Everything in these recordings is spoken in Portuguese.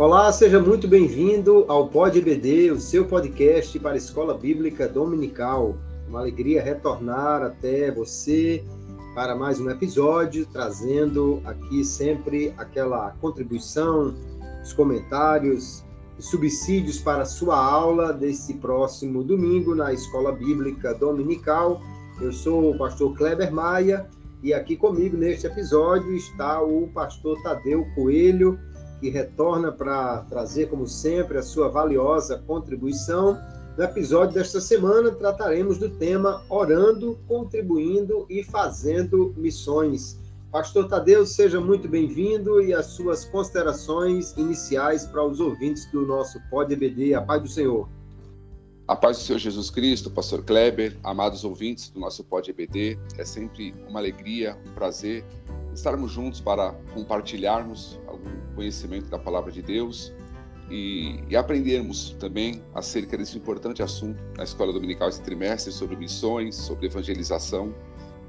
Olá, seja muito bem-vindo ao Pod EBD, o seu podcast para a Escola Bíblica Dominical. Uma alegria retornar até você para mais um episódio, trazendo aqui sempre aquela contribuição, os comentários, os subsídios para a sua aula desse próximo domingo na Escola Bíblica Dominical. Eu sou o pastor Kleber Maia e aqui comigo neste episódio está o pastor Tadeu Coelho que retorna para trazer, como sempre, a sua valiosa contribuição. No episódio desta semana, trataremos do tema Orando, Contribuindo e Fazendo Missões. Pastor Tadeu, seja muito bem-vindo e as suas considerações iniciais para os ouvintes do nosso Pod EBD. A paz do Senhor. A paz do Senhor Jesus Cristo, Pastor Kleber, amados ouvintes do nosso Pod EBD, é sempre uma alegria, um prazer estarmos juntos para compartilharmos algum conhecimento da palavra de Deus e, e, aprendermos também acerca desse importante assunto na escola dominical esse trimestre sobre missões, sobre evangelização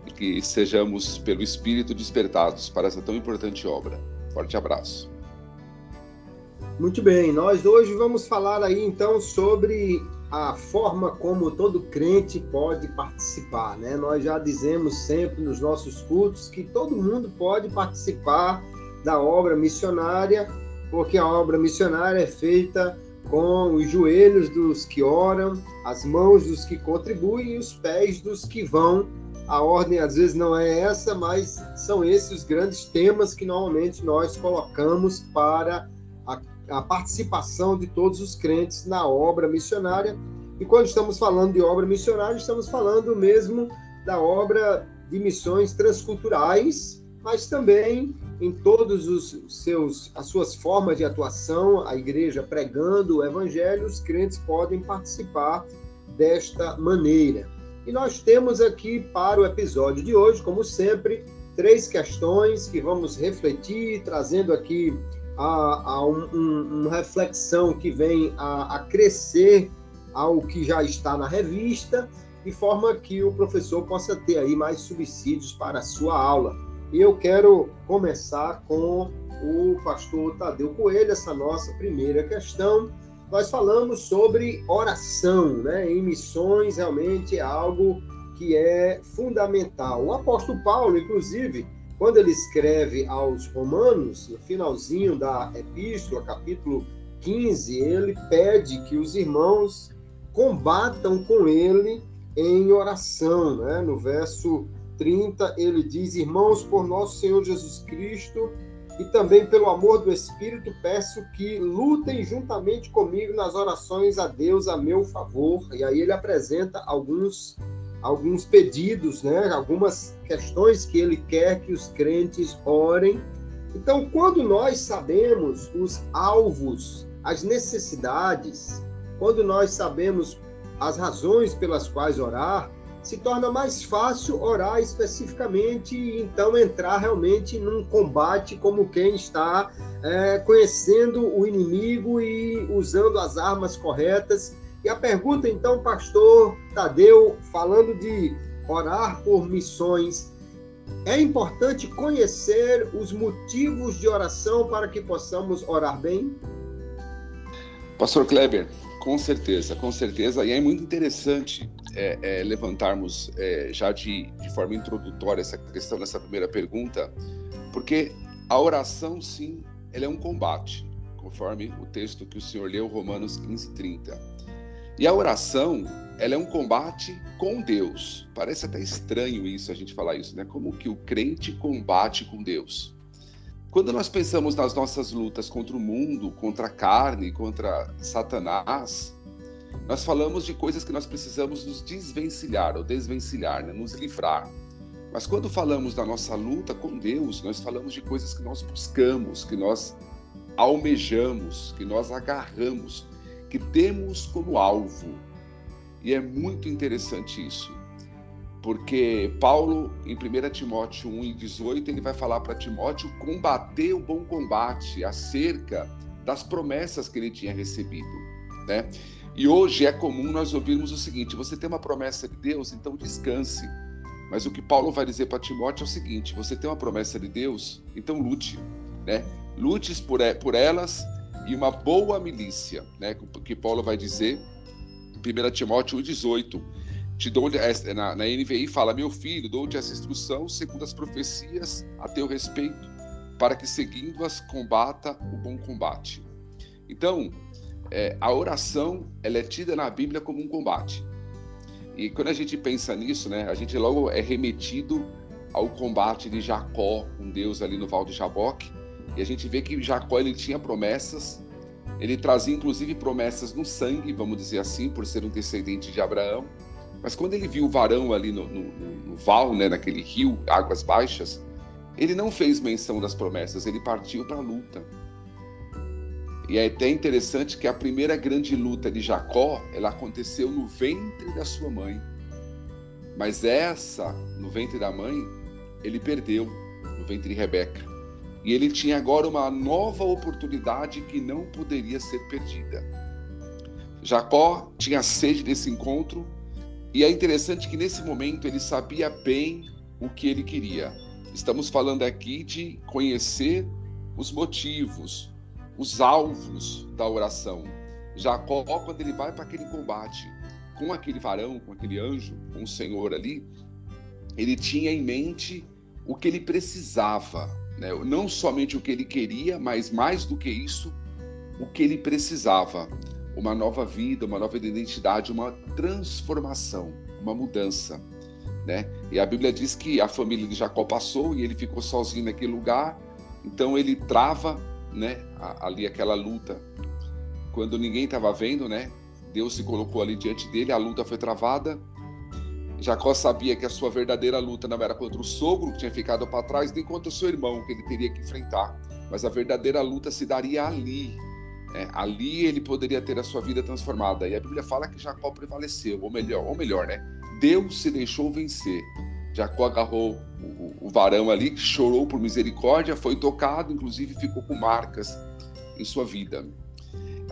e que sejamos pelo Espírito despertados para essa tão importante obra. Forte abraço. Muito bem, nós hoje vamos falar aí então sobre a forma como todo crente pode participar, né? Nós já dizemos sempre nos nossos cultos que todo mundo pode participar da obra missionária, porque a obra missionária é feita com os joelhos dos que oram, as mãos dos que contribuem e os pés dos que vão. A ordem às vezes não é essa, mas são esses os grandes temas que normalmente nós colocamos para a, a participação de todos os crentes na obra missionária. E quando estamos falando de obra missionária, estamos falando mesmo da obra de missões transculturais, mas também em todos os seus as suas formas de atuação, a igreja pregando o evangelho, os crentes podem participar desta maneira. E nós temos aqui para o episódio de hoje, como sempre, três questões que vamos refletir, trazendo aqui a, a um, um, uma reflexão que vem a, a crescer ao que já está na revista, de forma que o professor possa ter aí mais subsídios para a sua aula. E eu quero começar com o pastor Tadeu Coelho, essa nossa primeira questão. Nós falamos sobre oração, né? Em missões realmente é algo que é fundamental. O apóstolo Paulo, inclusive, quando ele escreve aos Romanos, no finalzinho da epístola, capítulo 15, ele pede que os irmãos combatam com ele em oração, né? No verso 30, ele diz: Irmãos, por nosso Senhor Jesus Cristo e também pelo amor do Espírito, peço que lutem juntamente comigo nas orações a Deus a meu favor. E aí ele apresenta alguns alguns pedidos, né? Algumas questões que ele quer que os crentes orem. Então, quando nós sabemos os alvos, as necessidades, quando nós sabemos as razões pelas quais orar, se torna mais fácil orar especificamente e então entrar realmente num combate como quem está é, conhecendo o inimigo e usando as armas corretas. E a pergunta então, pastor Tadeu, falando de orar por missões, é importante conhecer os motivos de oração para que possamos orar bem? Pastor Kleber, com certeza, com certeza. E é muito interessante é, é, levantarmos é, já de, de forma introdutória essa questão nessa primeira pergunta, porque a oração, sim, ela é um combate, conforme o texto que o senhor leu, Romanos 15, 30. E a oração, ela é um combate com Deus. Parece até estranho isso, a gente falar isso, né? Como que o crente combate com Deus? Quando nós pensamos nas nossas lutas contra o mundo, contra a carne, contra Satanás, nós falamos de coisas que nós precisamos nos desvencilhar ou desvencilhar, né? nos livrar. Mas quando falamos da nossa luta com Deus, nós falamos de coisas que nós buscamos, que nós almejamos, que nós agarramos, que temos como alvo. E é muito interessante isso. Porque Paulo, em 1 Timóteo 1 e 18, ele vai falar para Timóteo combater o bom combate acerca das promessas que ele tinha recebido, né? E hoje é comum nós ouvirmos o seguinte: você tem uma promessa de Deus, então descanse. Mas o que Paulo vai dizer para Timóteo é o seguinte: você tem uma promessa de Deus, então lute, né? Lutes por, por elas e uma boa milícia, né? Que Paulo vai dizer, 1 Timóteo 1,18. Te dou, na, na NVI fala, meu filho, dou-te essa instrução segundo as profecias a teu respeito, para que seguindo-as combata o bom combate. Então, é, a oração ela é tida na Bíblia como um combate. E quando a gente pensa nisso, né, a gente logo é remetido ao combate de Jacó com Deus ali no Val de Jaboque. E a gente vê que Jacó ele tinha promessas, ele trazia inclusive promessas no sangue, vamos dizer assim, por ser um descendente de Abraão. Mas quando ele viu o varão ali no, no, no val, né, naquele rio, águas baixas, ele não fez menção das promessas, ele partiu para a luta. E é até interessante que a primeira grande luta de Jacó, ela aconteceu no ventre da sua mãe. Mas essa, no ventre da mãe, ele perdeu, no ventre de Rebeca. E ele tinha agora uma nova oportunidade que não poderia ser perdida. Jacó tinha sede desse encontro, e é interessante que nesse momento ele sabia bem o que ele queria. Estamos falando aqui de conhecer os motivos, os alvos da oração. Jacó, quando ele vai para aquele combate com aquele varão, com aquele anjo, com o Senhor ali, ele tinha em mente o que ele precisava, né? não somente o que ele queria, mas mais do que isso, o que ele precisava. Uma nova vida, uma nova identidade, uma transformação, uma mudança. Né? E a Bíblia diz que a família de Jacó passou e ele ficou sozinho naquele lugar, então ele trava né, ali aquela luta. Quando ninguém estava vendo, né, Deus se colocou ali diante dele, a luta foi travada. Jacó sabia que a sua verdadeira luta não era contra o sogro que tinha ficado para trás, nem contra o seu irmão que ele teria que enfrentar, mas a verdadeira luta se daria ali. Né? Ali ele poderia ter a sua vida transformada. E a Bíblia fala que Jacó prevaleceu, ou melhor, ou melhor, né? Deus se deixou vencer. Jacó agarrou o, o, varão ali, chorou por misericórdia, foi tocado, inclusive ficou com marcas em sua vida.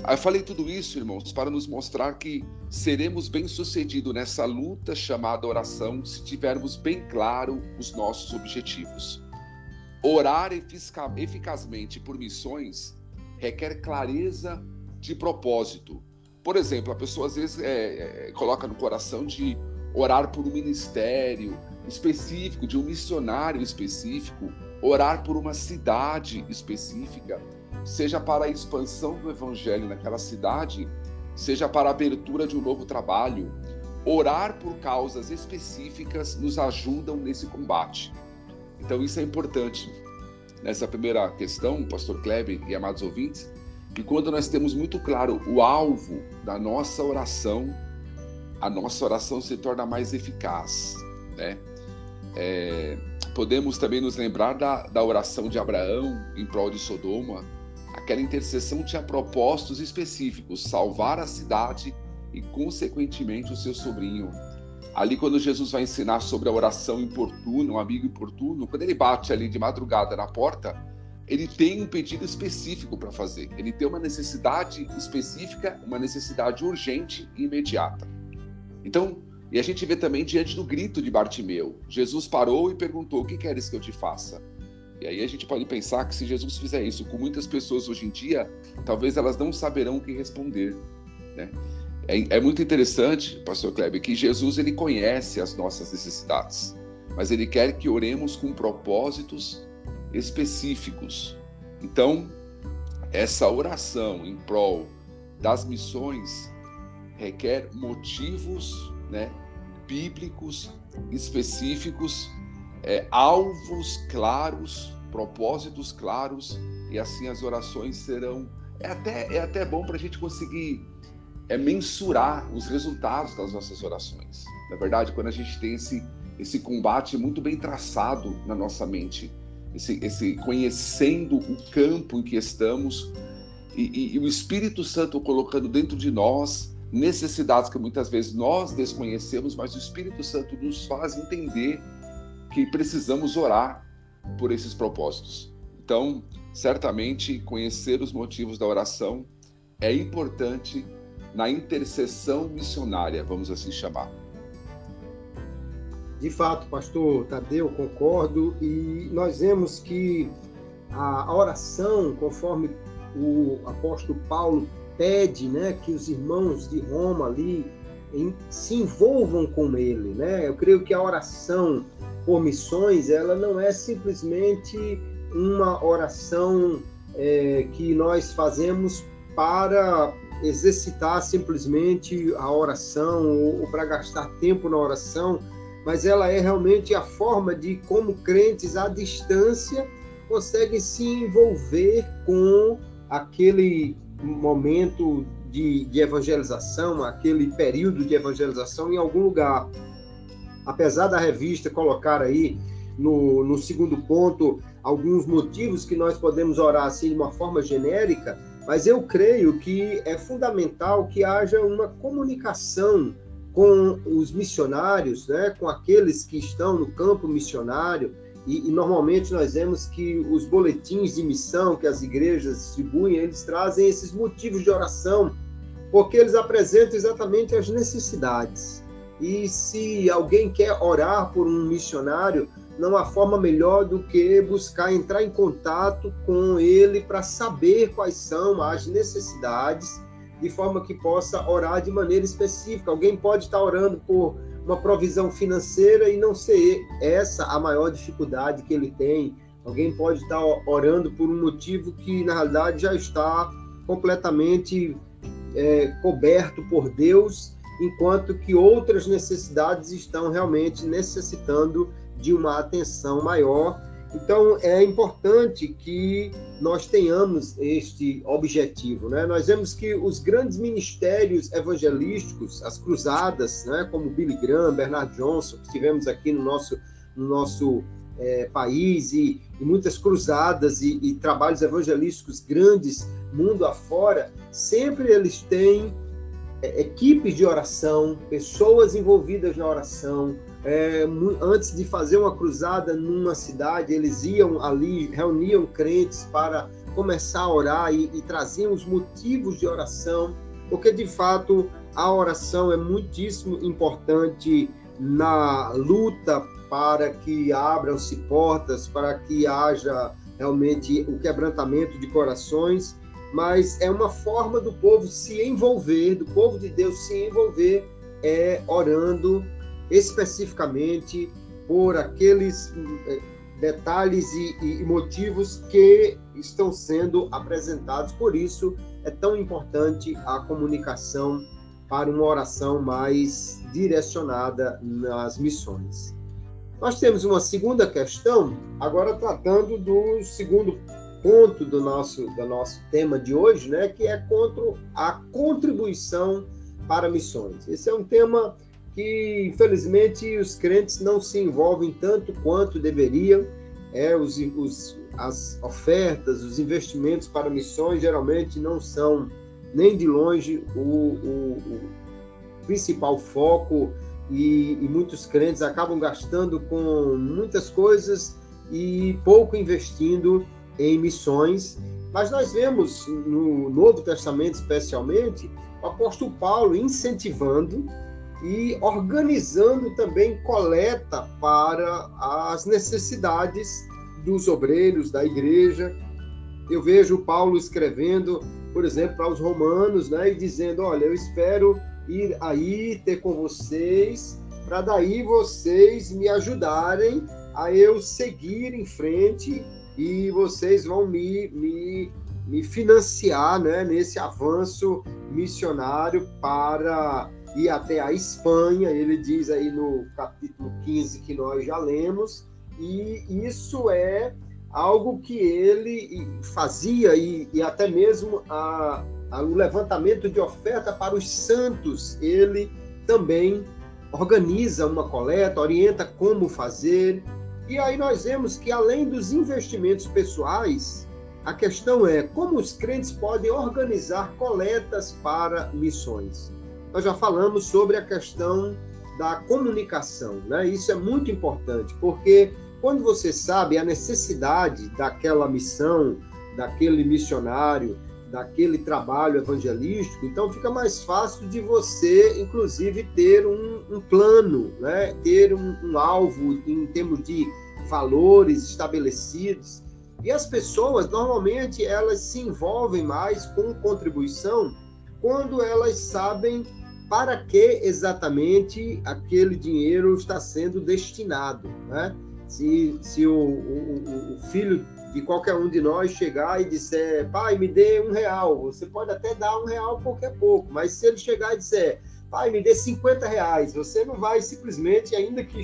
Eu falei tudo isso, irmãos, para nos mostrar que seremos bem-sucedidos nessa luta chamada oração se tivermos bem claro os nossos objetivos. Orar eficazmente por missões requer clareza de propósito. Por exemplo, a pessoa às vezes é, é, coloca no coração de orar por um ministério, específico, de um missionário específico, orar por uma cidade específica, seja para a expansão do evangelho naquela cidade, seja para a abertura de um novo trabalho. Orar por causas específicas nos ajudam nesse combate. Então isso é importante. Nessa primeira questão, pastor Kleber e amados ouvintes, que quando nós temos muito claro o alvo da nossa oração, a nossa oração se torna mais eficaz, né? É, podemos também nos lembrar da, da oração de Abraão em prol de Sodoma. Aquela intercessão tinha propósitos específicos: salvar a cidade e, consequentemente, o seu sobrinho. Ali, quando Jesus vai ensinar sobre a oração importuna, um amigo importuno, quando ele bate ali de madrugada na porta, ele tem um pedido específico para fazer. Ele tem uma necessidade específica, uma necessidade urgente e imediata. Então, e a gente vê também diante do grito de Bartimeu. Jesus parou e perguntou: O que queres que eu te faça? E aí a gente pode pensar que se Jesus fizer isso com muitas pessoas hoje em dia, talvez elas não saberão o que responder. Né? É, é muito interessante, Pastor Kleber, que Jesus ele conhece as nossas necessidades, mas ele quer que oremos com propósitos específicos. Então, essa oração em prol das missões requer motivos né, bíblicos específicos, é, alvos claros, propósitos claros, e assim as orações serão. É até, é até bom para a gente conseguir é, mensurar os resultados das nossas orações. Na verdade, quando a gente tem esse, esse combate muito bem traçado na nossa mente, esse, esse conhecendo o campo em que estamos e, e, e o Espírito Santo colocando dentro de nós necessidades que muitas vezes nós desconhecemos, mas o Espírito Santo nos faz entender que precisamos orar por esses propósitos. Então, certamente, conhecer os motivos da oração é importante na intercessão missionária, vamos assim chamar. De fato, pastor Tadeu, concordo, e nós vemos que a oração, conforme o apóstolo Paulo pede né, que os irmãos de Roma ali em, se envolvam com ele. Né? Eu creio que a oração por missões ela não é simplesmente uma oração é, que nós fazemos para exercitar simplesmente a oração ou, ou para gastar tempo na oração, mas ela é realmente a forma de como crentes à distância conseguem se envolver com aquele momento de, de, evangelização, aquele período de evangelização em algum lugar. Apesar da revista colocar aí no, no segundo ponto alguns motivos que nós podemos orar assim de uma forma genérica, mas eu creio que é fundamental que haja uma comunicação com os missionários, né, com aqueles que estão no campo missionário, e, e, normalmente nós vemos que os boletins de missão que as igrejas distribuem, eles trazem esses motivos de oração, porque eles apresentam exatamente as necessidades. E se alguém quer orar por um missionário, não há forma melhor do que buscar entrar em contato com ele para saber quais são as necessidades, de forma que possa orar de maneira específica. Alguém pode estar orando por uma provisão financeira e não ser essa a maior dificuldade que ele tem. Alguém pode estar orando por um motivo que, na realidade, já está completamente é, coberto por Deus, enquanto que outras necessidades estão realmente necessitando de uma atenção maior então, é importante que nós tenhamos este objetivo. Né? Nós vemos que os grandes ministérios evangelísticos, as cruzadas, né? como Billy Graham, Bernard Johnson, que tivemos aqui no nosso, no nosso é, país, e, e, muitas cruzadas e, e trabalhos evangelísticos grandes, mundo afora, sempre eles têm é, equipes de oração, pessoas envolvidas na oração, é, antes de fazer uma cruzada numa cidade, eles iam ali, reuniam crentes para começar a orar e, e traziam os motivos de oração, porque de fato a oração é muitíssimo importante na luta para que abram-se portas, para que haja realmente o quebrantamento de corações, mas é uma forma do povo se envolver, do povo de Deus se envolver é orando especificamente por aqueles eh, detalhes e, e, motivos que estão sendo apresentados. Por isso, é tão importante a comunicação para uma oração mais direcionada nas missões. Nós temos uma segunda questão, agora tratando do segundo ponto do nosso, do nosso tema de hoje, né, que é contra a contribuição para missões. Esse é um tema que infelizmente os crentes não se envolvem tanto quanto deveriam. É, os, os, as ofertas, os investimentos para missões geralmente não são nem de longe o, o, o principal foco e, e, muitos crentes acabam gastando com muitas coisas e pouco investindo em missões. Mas nós vemos no Novo Testamento, especialmente, o apóstolo Paulo incentivando e organizando também coleta para as necessidades dos obreiros da igreja. Eu vejo Paulo escrevendo, por exemplo, para os romanos, né, e dizendo: Olha, eu espero ir aí ter com vocês, para daí vocês me ajudarem a eu seguir em frente e vocês vão me, me, me financiar né, nesse avanço missionário para ir até a Espanha, ele diz aí no capítulo 15 que nós já lemos, e isso é algo que ele fazia e, e até mesmo a, a, o levantamento de oferta para os santos, ele também organiza uma coleta, orienta como fazer. E aí nós vemos que além dos investimentos pessoais, a questão é como os crentes podem organizar coletas para missões nós já falamos sobre a questão da comunicação, né? Isso é muito importante, porque quando você sabe a necessidade daquela missão, daquele missionário, daquele trabalho evangelístico, então fica mais fácil de você, inclusive, ter um, um plano, né? ter um, um, alvo em termos de valores estabelecidos. E as pessoas, normalmente, elas se envolvem mais com contribuição quando elas sabem para que exatamente aquele dinheiro está sendo destinado. Né? Se, se o, o, o filho de qualquer um de nós chegar e disser, pai, me dê um real, você pode até dar um real porque é pouco, mas se ele chegar e disser, pai, me dê 50 reais, você não vai simplesmente, ainda que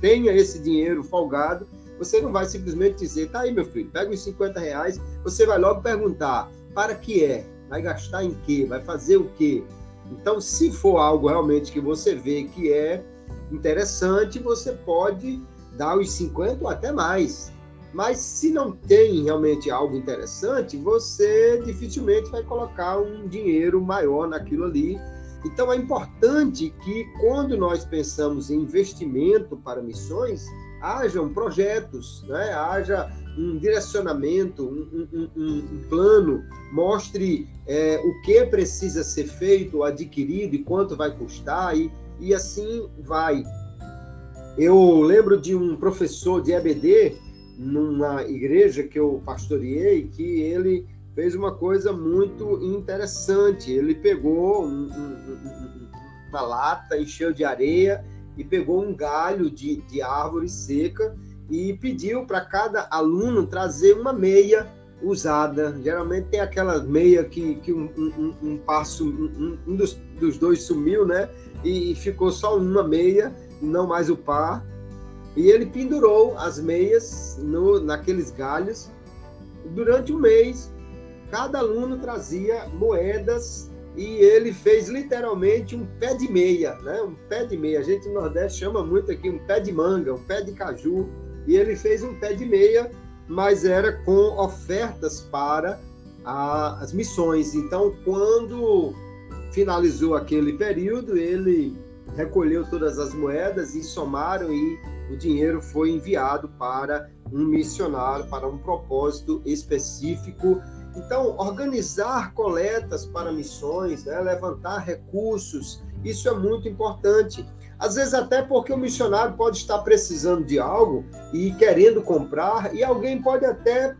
tenha esse dinheiro folgado, você não vai simplesmente dizer, tá aí, meu filho, pega os 50 reais, você vai logo perguntar, para que é? Vai gastar em quê? Vai fazer o quê? Então, se for algo realmente que você vê que é interessante, você pode dar os 50 ou até mais. Mas se não tem realmente algo interessante, você dificilmente vai colocar um dinheiro maior naquilo ali. Então é importante que quando nós pensamos em investimento para missões, hajam projetos, né? haja um direcionamento, um, um, um, plano, mostre é, o que precisa ser feito, adquirido e quanto vai custar, e, e assim vai. Eu lembro de um professor de EBD numa igreja que eu pastoreei que ele fez uma coisa muito interessante. Ele pegou um, um, uma lata, encheu de areia e pegou um galho de, de árvore seca e pediu para cada aluno trazer uma meia usada. Geralmente tem aquela meia que, que um, um, um passo, um, um dos, dos, dois sumiu, né? E ficou só uma meia, não mais o par. E ele pendurou as meias no, naqueles galhos. Durante um mês, cada aluno trazia moedas e ele fez literalmente um pé de meia, né? Um pé de meia. A gente no Nordeste chama muito aqui um pé de manga, um pé de caju e ele fez um pé de meia, mas era com ofertas para a, as missões. Então, quando finalizou aquele período, ele recolheu todas as moedas e somaram e o dinheiro foi enviado para um missionário, para um propósito específico. Então, organizar coletas para missões, né, levantar recursos, isso é muito importante. Às vezes até porque o missionário pode estar precisando de algo e querendo comprar, e alguém pode até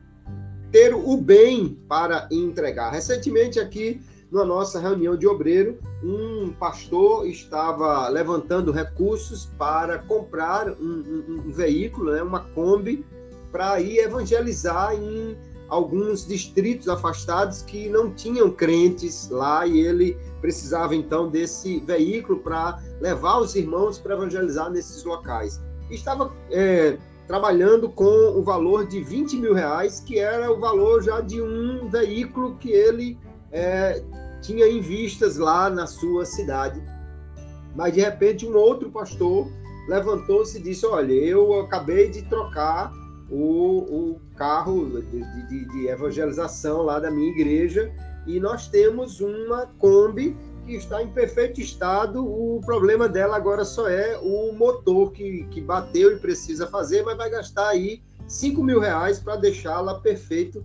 ter o bem para entregar. Recentemente aqui na nossa reunião de obreiro, um pastor estava levantando recursos para comprar um, um, um veículo, né, uma Kombi, para ir evangelizar em alguns distritos afastados que não tinham crentes lá e ele precisava então desse veículo para levar os irmãos para evangelizar nesses locais. Estava é, trabalhando com o valor de 20 mil reais, que era o valor já de um veículo que ele é, tinha em vistas lá na sua cidade. Mas de repente um outro pastor levantou-se e disse: Olha, eu acabei de trocar o, o carro de, de, de, evangelização lá da minha igreja e nós temos uma Kombi que está em perfeito estado. O problema dela agora só é o motor que, que bateu e precisa fazer, mas vai gastar aí 5 mil reais para deixá-la perfeito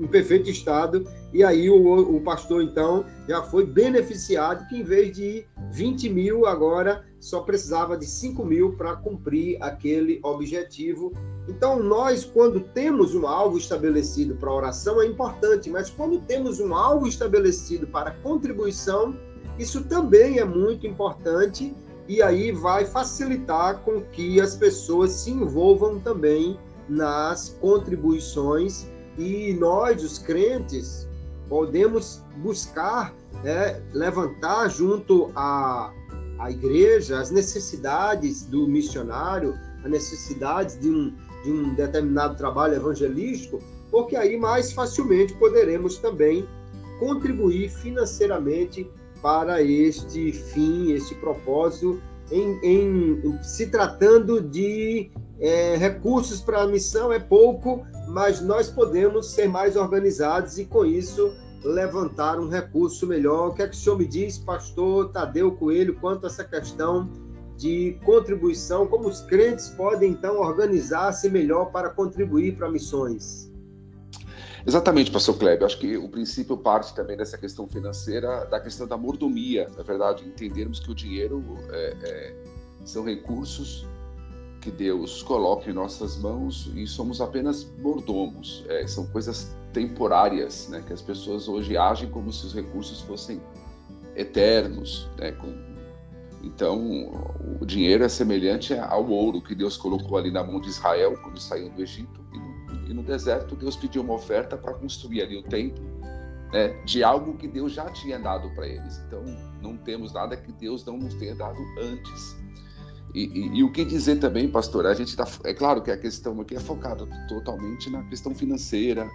em perfeito estado. E aí o, o pastor, então, já foi beneficiado, que em vez de 20 mil, agora só precisava de 5 mil para cumprir aquele objetivo. Então, nós, quando temos um alvo estabelecido para oração, é importante, mas quando temos um alvo estabelecido para contribuição, isso também é muito importante e aí vai facilitar com que as pessoas se envolvam também nas contribuições e nós, os crentes, podemos buscar né, levantar junto à, à igreja as necessidades do missionário, as necessidades de um, de um determinado trabalho evangelístico, porque aí mais facilmente poderemos também contribuir financeiramente para este fim, este propósito, em, em se tratando de é, recursos para a missão é pouco, mas nós podemos ser mais organizados e, com isso, levantar um recurso melhor. O que é que o senhor me diz, pastor Tadeu Coelho, quanto a essa questão de contribuição? Como os crentes podem, então, organizar-se melhor para contribuir para missões? Exatamente, pastor Kleber. Acho que o princípio parte também dessa questão financeira, da questão da mordomia, na verdade, entendermos que o dinheiro é, é, são recursos que Deus coloca em nossas mãos e somos apenas mordomos. É, são coisas temporárias, né? Que as pessoas hoje agem como se os recursos fossem eternos, né? Com... Então, o dinheiro é semelhante ao ouro que Deus colocou ali na mão de Israel quando saiu do Egito. E no, e no deserto, Deus pediu uma oferta para construir ali o templo né, de algo que Deus já tinha dado para eles. Então, não temos nada que Deus não nos tenha dado antes. E, e, e, o que dizer também, pastor? A gente tá, é claro que a questão aqui é focada totalmente na questão financeira,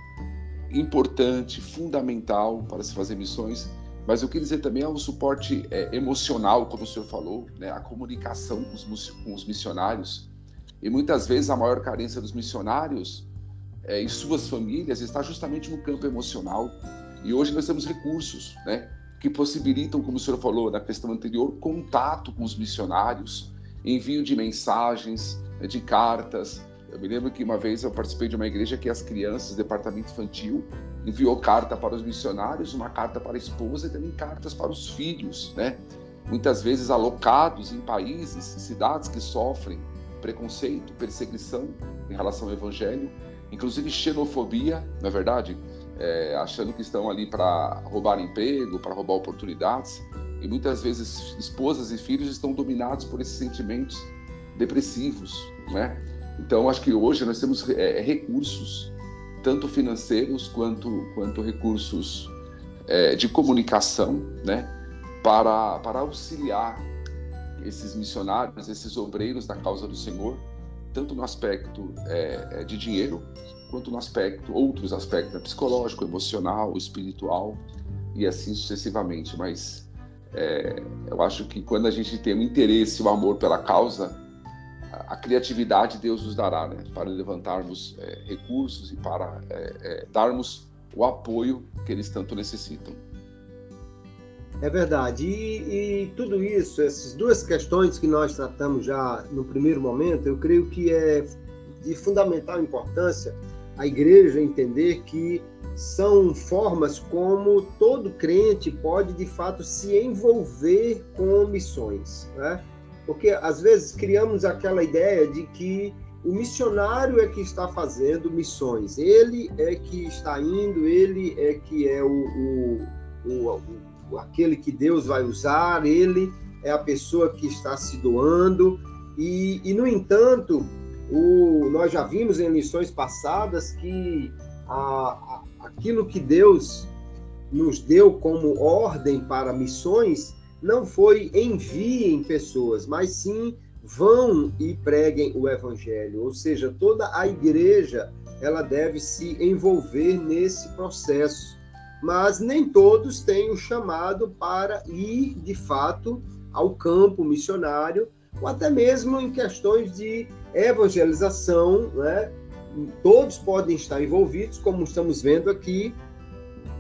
importante, fundamental para se fazer missões, mas o que dizer também é o suporte é, emocional, como o senhor falou, né? a comunicação com os, com os, missionários. E muitas vezes a maior carência dos missionários é, e suas famílias está justamente no campo emocional. E hoje nós temos recursos né? que possibilitam, como o senhor falou na questão anterior, contato com os missionários, envio de mensagens, né, de cartas. Eu me lembro que uma vez eu participei de uma igreja que as crianças, departamento infantil, enviou carta para os missionários, uma carta para a esposa e também cartas para os filhos, né? Muitas vezes alocados em países, cidades que sofrem preconceito, perseguição em relação ao evangelho, inclusive xenofobia, não é verdade? É, achando que estão ali para roubar emprego, para roubar oportunidades. E muitas vezes esposas e filhos estão dominados por esses sentimentos depressivos, né? Então, acho que hoje nós temos é, recursos, tanto financeiros quanto, quanto recursos é, de comunicação, né? Para, para auxiliar esses missionários, esses obreiros da causa do Senhor, tanto no aspecto é, é de dinheiro, quanto no aspecto, outros aspectos, né? psicológico, emocional, espiritual e assim sucessivamente. Mas é, eu acho que quando a gente tem o interesse, o amor pela causa, a, a criatividade Deus nos dará, né? Para levantarmos é, recursos e para é, é, darmos o apoio que eles tanto necessitam. É verdade. E, e, tudo isso, essas duas questões que nós tratamos já no primeiro momento, eu creio que é de fundamental importância a igreja entender que são formas como todo crente pode de fato se envolver com missões, né? Porque às vezes criamos aquela ideia de que o missionário é que está fazendo missões, ele é que está indo, ele é que é o, o, o, o aquele que Deus vai usar, ele é a pessoa que está se doando e, e no entanto o, nós já vimos em lições passadas que a, a, aquilo que Deus nos deu como ordem para missões não foi enviem pessoas, mas sim vão e preguem o evangelho. Ou seja, toda a igreja ela deve se envolver nesse processo. Mas nem todos têm o chamado para ir de fato ao campo missionário, ou até mesmo em questões de evangelização, né? Todos podem estar envolvidos, como estamos vendo aqui,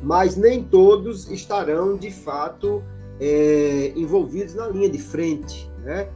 mas nem todos estarão de fato é, envolvidos na linha de frente. Né?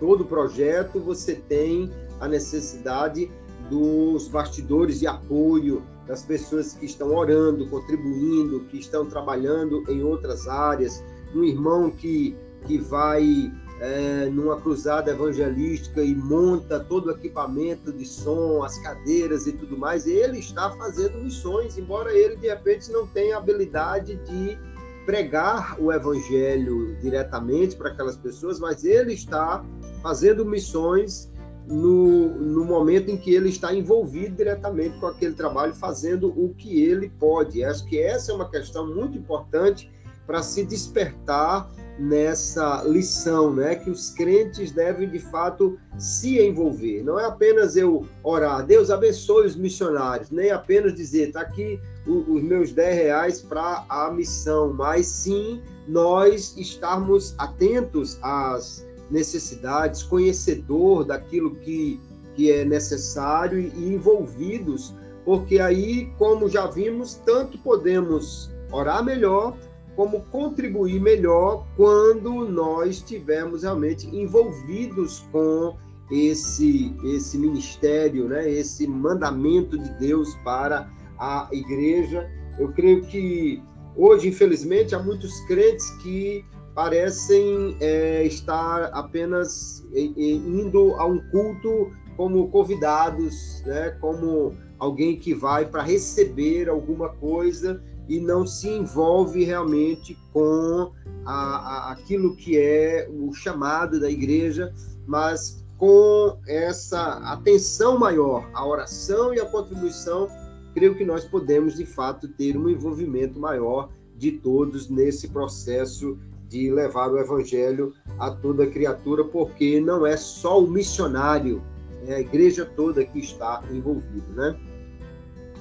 Todo projeto você tem a necessidade dos bastidores de apoio, das pessoas que estão orando, contribuindo, que estão trabalhando em outras áreas, um irmão que, que vai é, numa cruzada evangelística e monta todo o equipamento de som, as cadeiras e tudo mais, ele está fazendo missões, embora ele de repente não tenha habilidade de pregar o evangelho diretamente para aquelas pessoas, mas ele está fazendo missões no, no momento em que ele está envolvido diretamente com aquele trabalho, fazendo o que ele pode. Acho que essa é uma questão muito importante para se despertar nessa lição, né, que os crentes devem de fato se envolver. Não é apenas eu orar, Deus abençoe os missionários, nem apenas dizer, tá aqui os meus 10 reais para a missão, mas sim nós estarmos atentos às necessidades, conhecedor daquilo que, que é necessário e envolvidos, porque aí, como já vimos, tanto podemos orar melhor, como contribuir melhor quando nós estivermos realmente envolvidos com esse esse ministério, né? Esse mandamento de Deus para a igreja. Eu creio que hoje, infelizmente, há muitos crentes que parecem é, estar apenas indo a um culto como convidados, né, como alguém que vai para receber alguma coisa e não se envolve realmente com a, a, aquilo que é o chamado da igreja, mas com essa atenção maior à oração e à contribuição, creio que nós podemos de fato ter um envolvimento maior de todos nesse processo de levar o evangelho a toda criatura, porque não é só o missionário, é a igreja toda que está envolvida, né?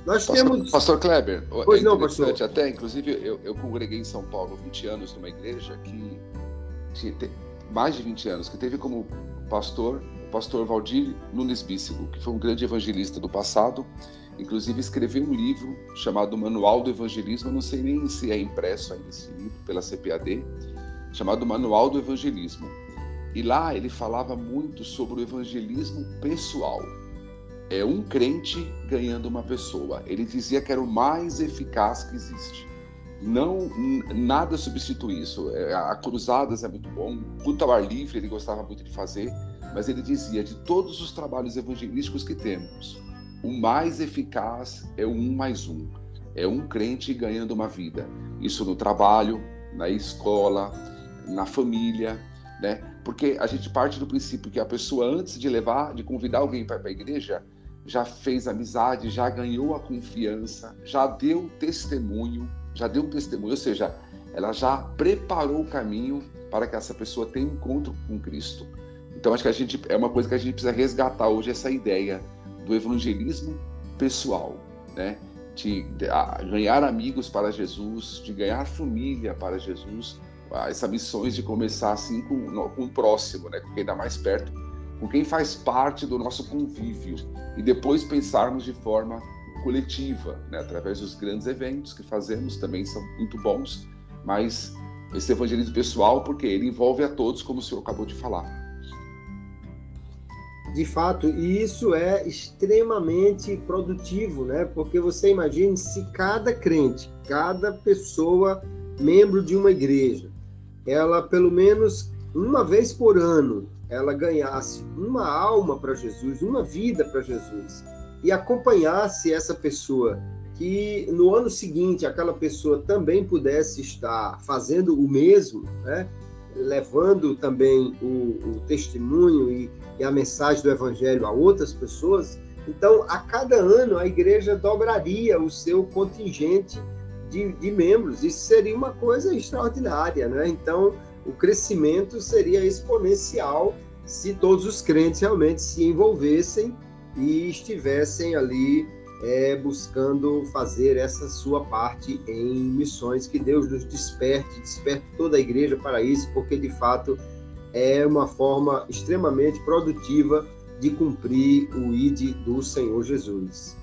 Nós pastor, temos. Pastor Kleber, pois é não, pastor. Até, inclusive, eu, eu congreguei em São Paulo 20 anos numa igreja que tinha mais de 20 anos, que teve como pastor o pastor Valdir Nunes Bícigo, que foi um grande evangelista do passado, inclusive escreveu um livro chamado Manual do Evangelismo, eu não sei nem se é impresso ainda esse livro pela CPAD, chamado Manual do Evangelismo. E lá ele falava muito sobre o evangelismo pessoal. É um crente ganhando uma pessoa. Ele dizia que era o mais eficaz que existe. Não nada substitui isso. É, a cruzadas é muito bom, culto ao ar livre ele gostava muito de fazer, mas ele dizia de todos os trabalhos evangelísticos que temos, o mais eficaz é o um mais um. É um crente ganhando uma vida. Isso no trabalho, na escola, na família, né? Porque a gente parte do princípio que a pessoa antes de levar, de convidar alguém para a igreja, já fez amizade, já ganhou a confiança, já deu testemunho, já deu testemunho, ou seja, ela já preparou o caminho para que essa pessoa tenha um encontro com Cristo. Então acho que a gente é uma coisa que a gente precisa resgatar hoje essa ideia do evangelismo pessoal, né? De, de a, ganhar amigos para Jesus, de ganhar família para Jesus, essa missões de começar assim com, com o próximo, né? Com quem está mais perto, com quem faz parte do nosso convívio e depois pensarmos de forma coletiva, né? Através dos grandes eventos que fazemos também são muito bons, mas esse evangelismo pessoal porque ele envolve a todos, como o senhor acabou de falar. De fato, e isso é extremamente produtivo, né? Porque você imagine se cada crente, cada pessoa membro de uma igreja, ela pelo menos uma vez por ano, ela ganhasse uma alma para Jesus, uma vida para Jesus, e acompanhasse essa pessoa, que no ano seguinte aquela pessoa também pudesse estar fazendo o mesmo, né? levando também o, o testemunho e, e a mensagem do Evangelho a outras pessoas, então a cada ano a igreja dobraria o seu contingente de, de membros. Isso seria uma coisa extraordinária, né? Então o crescimento seria exponencial se todos os crentes realmente se envolvessem e estivessem ali é, buscando fazer essa sua parte em missões. Que Deus nos desperte, desperte toda a igreja para isso, porque de fato é uma forma extremamente produtiva de cumprir o ID do Senhor Jesus.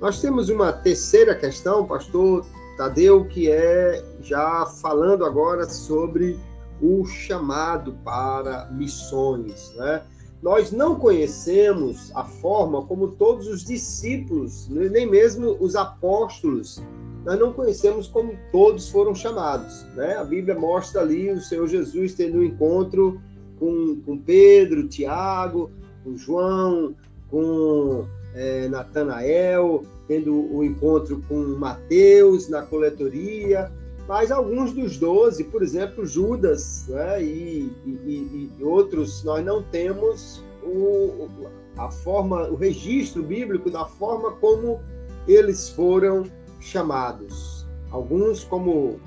Nós temos uma terceira questão, pastor Tadeu, que é já falando agora sobre o chamado para missões, né? nós não conhecemos a forma como todos os discípulos, nem mesmo os apóstolos, nós não conhecemos como todos foram chamados. Né? A Bíblia mostra ali o Senhor Jesus tendo um encontro com, com Pedro, Tiago, com João, com é, Natanael, tendo o um encontro com Mateus na coletoria, mas alguns dos doze, por exemplo, Judas né, e, e, e, outros, nós não temos o, a forma, o registro bíblico da forma como eles foram chamados. Alguns, como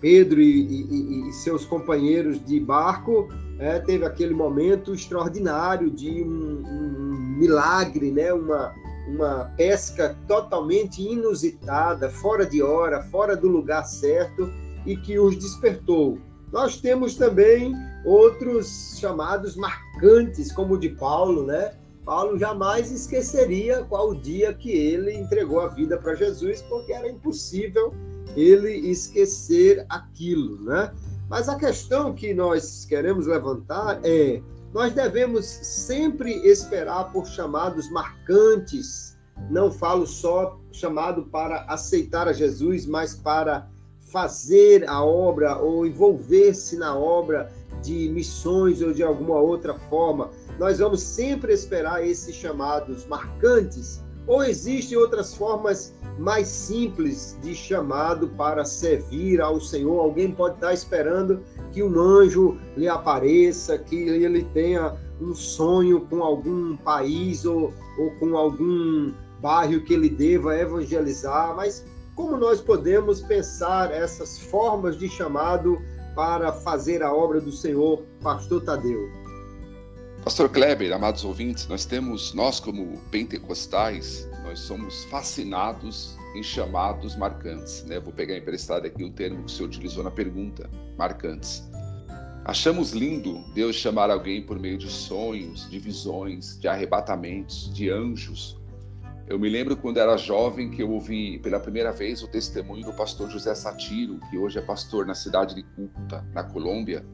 Pedro e, e seus companheiros de barco, é, teve aquele momento extraordinário de um, um milagre, né, uma, uma pesca totalmente inusitada, fora de hora, fora do lugar certo e que os despertou. Nós temos também outros chamados marcantes, como o de Paulo, né? Paulo jamais esqueceria qual dia que ele entregou a vida para Jesus, porque era impossível ele esquecer aquilo, né? Mas a questão que nós queremos levantar é nós devemos sempre esperar por chamados marcantes. Não falo só chamado para aceitar a Jesus, mas para fazer a obra ou envolver-se na obra de missões ou de alguma outra forma, nós vamos sempre esperar esses chamados marcantes? Ou existem outras formas mais simples de chamado para servir ao Senhor? Alguém pode estar esperando que um anjo lhe apareça, que ele tenha um sonho com algum país ou, ou com algum bairro que ele deva evangelizar, mas como nós podemos pensar essas formas de chamado para fazer a obra do Senhor, Pastor Tadeu? Pastor Kleber, amados ouvintes, nós temos, nós como pentecostais, nós somos fascinados em chamados marcantes. Né? Vou pegar emprestado aqui o termo que senhor utilizou na pergunta, marcantes. Achamos lindo Deus chamar alguém por meio de sonhos, de visões, de arrebatamentos, de anjos, eu me lembro quando era jovem que eu ouvi pela primeira vez o testemunho do pastor José Satiro, que hoje é pastor na cidade de Cúcuta, na Colômbia,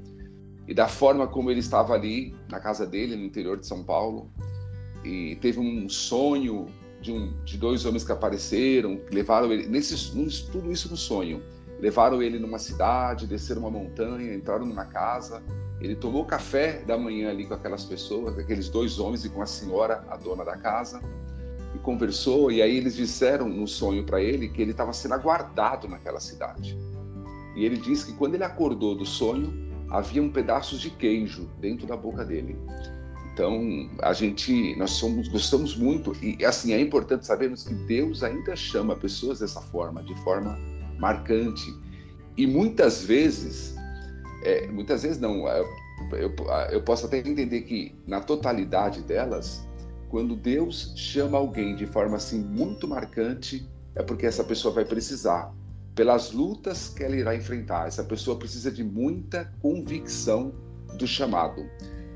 e da forma como ele estava ali na casa dele, no interior de São Paulo, e teve um sonho de, um, de dois homens que apareceram, levaram ele, nesse, tudo isso no sonho, levaram ele numa cidade, desceram uma montanha, entraram numa casa, ele tomou café da manhã ali com aquelas pessoas, aqueles dois homens e com a senhora, a dona da casa, e conversou, e aí eles disseram no sonho para ele que ele estava sendo aguardado naquela cidade. E ele disse que quando ele acordou do sonho, havia um pedaço de queijo dentro da boca dele. Então, a gente, nós somos, gostamos muito, e assim, é importante sabermos que Deus ainda chama pessoas dessa forma, de forma marcante. E muitas vezes, é, muitas vezes não, eu, eu, eu posso até entender que na totalidade delas, quando Deus chama alguém de forma assim muito marcante, é porque essa pessoa vai precisar, pelas lutas que ela irá enfrentar, essa pessoa precisa de muita convicção do chamado.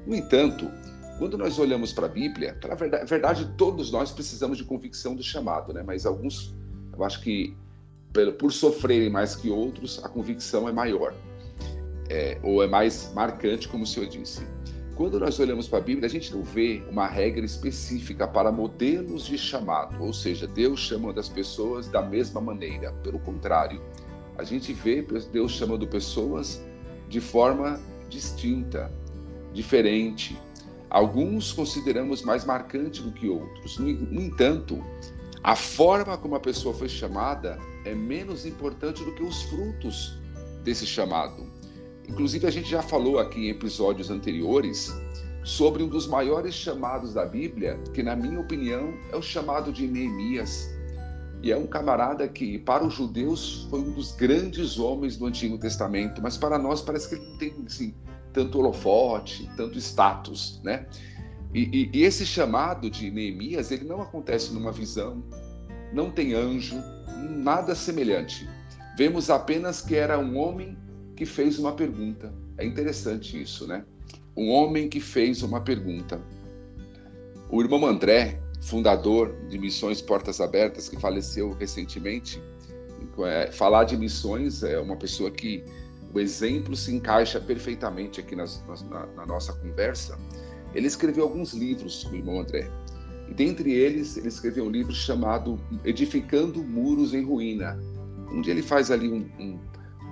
No entanto, quando nós olhamos para a Bíblia, pela verdade, verdade, todos nós precisamos de convicção do chamado, né? Mas alguns, eu acho que por sofrerem mais que outros, a convicção é maior, é, ou é mais marcante, como o senhor disse. Quando nós olhamos para a Bíblia, a gente não vê uma regra específica para modelos de chamado, ou seja, Deus chama das pessoas da mesma maneira. Pelo contrário, a gente vê Deus chamando pessoas de forma distinta, diferente. Alguns consideramos mais marcante do que outros. No entanto, a forma como a pessoa foi chamada é menos importante do que os frutos desse chamado. Inclusive, a gente já falou aqui em episódios anteriores sobre um dos maiores chamados da Bíblia, que, na minha opinião, é o chamado de Neemias. E é um camarada que, para os judeus, foi um dos grandes homens do Antigo Testamento, mas para nós parece que ele não tem assim, tanto holofote, tanto status, né? E, e, e esse chamado de Neemias, ele não acontece numa visão, não tem anjo, nada semelhante. Vemos apenas que era um homem que fez uma pergunta. É interessante isso, né? Um homem que fez uma pergunta. O irmão André, fundador de Missões Portas Abertas, que faleceu recentemente, é, falar de missões é uma pessoa que o exemplo se encaixa perfeitamente aqui nas, na, na nossa conversa. Ele escreveu alguns livros, o irmão André. E dentre eles, ele escreveu um livro chamado Edificando Muros em Ruína, onde ele faz ali um, um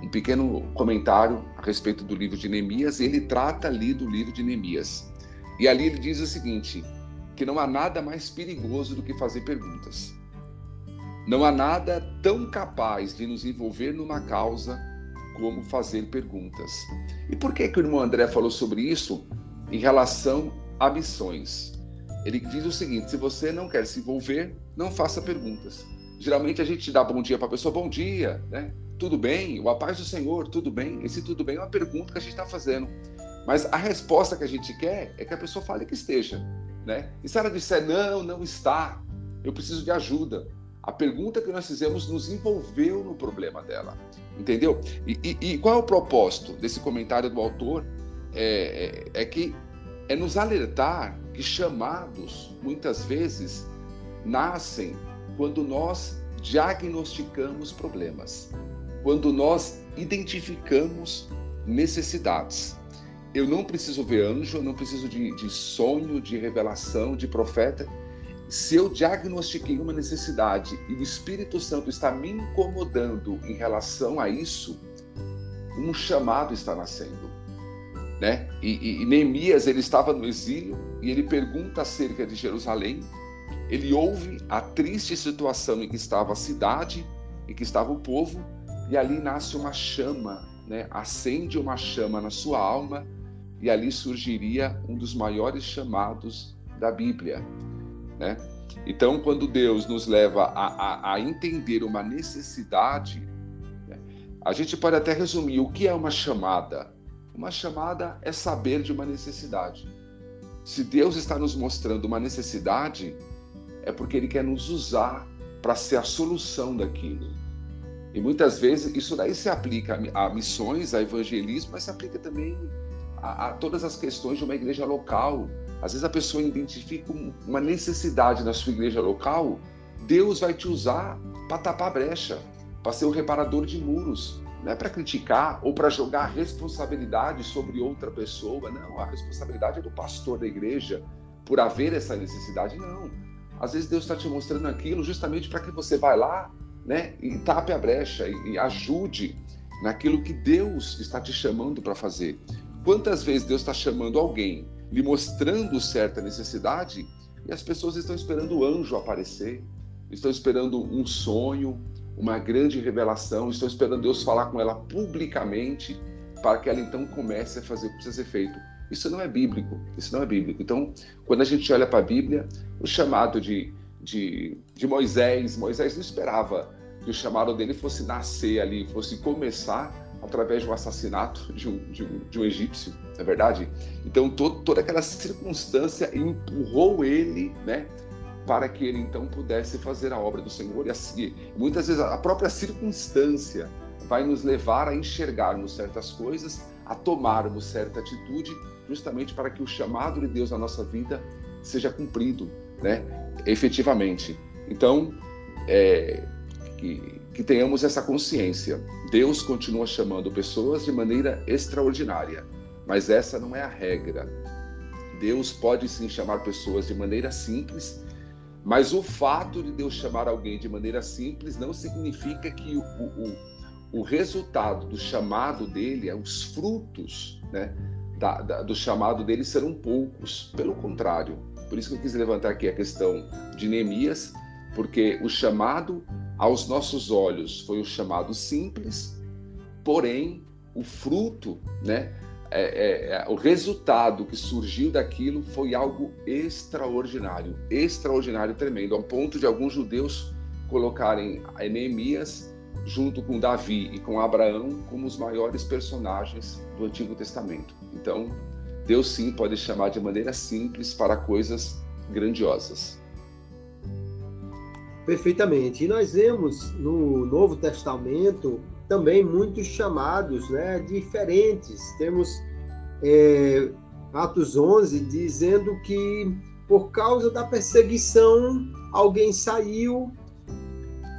um pequeno comentário a respeito do livro de Neemias, e ele trata ali do livro de Neemias. E ali ele diz o seguinte: que não há nada mais perigoso do que fazer perguntas. Não há nada tão capaz de nos envolver numa causa como fazer perguntas. E por que, que o irmão André falou sobre isso em relação a missões? Ele diz o seguinte: se você não quer se envolver, não faça perguntas. Geralmente a gente dá bom dia para a pessoa, bom dia, né? tudo bem? O a paz do Senhor, tudo bem? Esse tudo bem é uma pergunta que a gente está fazendo. Mas a resposta que a gente quer é que a pessoa fale que esteja. Né? E se ela disser não, não está, eu preciso de ajuda. A pergunta que nós fizemos nos envolveu no problema dela. Entendeu? E, e, e qual é o propósito desse comentário do autor? É, é, é que é nos alertar que chamados, muitas vezes, nascem quando nós diagnosticamos problemas quando nós identificamos necessidades. Eu não preciso ver anjo, eu não preciso de, de sonho, de revelação, de profeta. Se eu diagnostiquei uma necessidade e o Espírito Santo está me incomodando em relação a isso, um chamado está nascendo. Né? E, e, e Neemias ele estava no exílio e ele pergunta acerca de Jerusalém. Ele ouve a triste situação em que estava a cidade e que estava o povo e ali nasce uma chama, né? Acende uma chama na sua alma e ali surgiria um dos maiores chamados da Bíblia, né? Então, quando Deus nos leva a, a, a entender uma necessidade, né? a gente pode até resumir o que é uma chamada. Uma chamada é saber de uma necessidade. Se Deus está nos mostrando uma necessidade, é porque Ele quer nos usar para ser a solução daquilo. E muitas vezes isso daí se aplica a missões, a evangelismo, mas se aplica também a, a todas as questões de uma igreja local, às vezes a pessoa identifica uma necessidade na sua igreja local, Deus vai te usar para tapar a brecha, para ser o reparador de muros. Não é para criticar ou para jogar a responsabilidade sobre outra pessoa. Não, a responsabilidade é do pastor da igreja por haver essa necessidade. Não. Às vezes Deus está te mostrando aquilo justamente para que você vá lá né, e tape a brecha e, e ajude naquilo que Deus está te chamando para fazer. Quantas vezes Deus está chamando alguém lhe mostrando certa necessidade e as pessoas estão esperando o anjo aparecer, estão esperando um sonho, uma grande revelação, estão esperando Deus falar com ela publicamente para que ela então comece a fazer o que precisa ser feito. Isso não é bíblico, isso não é bíblico. Então, quando a gente olha para a Bíblia, o chamado de, de, de Moisés, Moisés não esperava que o chamado dele fosse nascer ali, fosse começar através de um assassinato de um, de um, de um egípcio, é verdade? Então, toda aquela circunstância empurrou ele, né? Para que ele então pudesse fazer a obra do Senhor. E assim, muitas vezes a própria circunstância vai nos levar a enxergarmos certas coisas, a tomarmos certa atitude, justamente para que o chamado de Deus na nossa vida seja cumprido, né? Efetivamente. Então, é, que que tenhamos essa consciência. Deus continua chamando pessoas de maneira extraordinária, mas essa não é a regra. Deus pode sim chamar pessoas de maneira simples, mas o fato de Deus chamar alguém de maneira simples não significa que o, o, o resultado do chamado dele, os frutos né, da, da, do chamado dele serão poucos. Pelo contrário, por isso que eu quis levantar aqui a questão de Neemias, porque o chamado aos nossos olhos foi o chamado simples, porém o fruto, né, é, é, é, o resultado que surgiu daquilo foi algo extraordinário, extraordinário, tremendo, ao ponto de alguns judeus colocarem Neemias junto com Davi e com Abraão como os maiores personagens do Antigo Testamento. Então, Deus sim pode chamar de maneira simples para coisas grandiosas. Perfeitamente. E nós vemos no Novo Testamento também muitos chamados né, diferentes. Temos é, Atos 11 dizendo que por causa da perseguição alguém saiu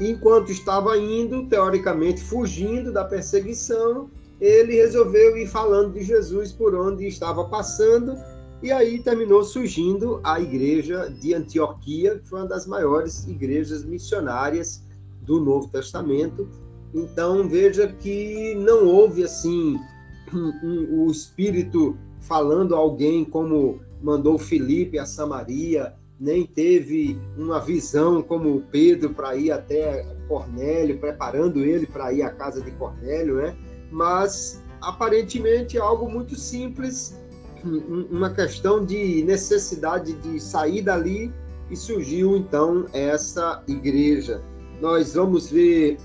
enquanto estava indo, teoricamente fugindo da perseguição, ele resolveu ir falando de Jesus por onde estava passando e aí terminou surgindo a igreja de Antioquia, que foi uma das maiores igrejas missionárias do Novo Testamento. Então veja que não houve assim o Espírito falando a alguém como mandou Filipe a Samaria, nem teve uma visão como Pedro para ir até Cornélio, preparando ele para ir à casa de Cornélio, né? Mas aparentemente é algo muito simples uma questão de necessidade de sair dali e surgiu então essa igreja. Nós vamos ver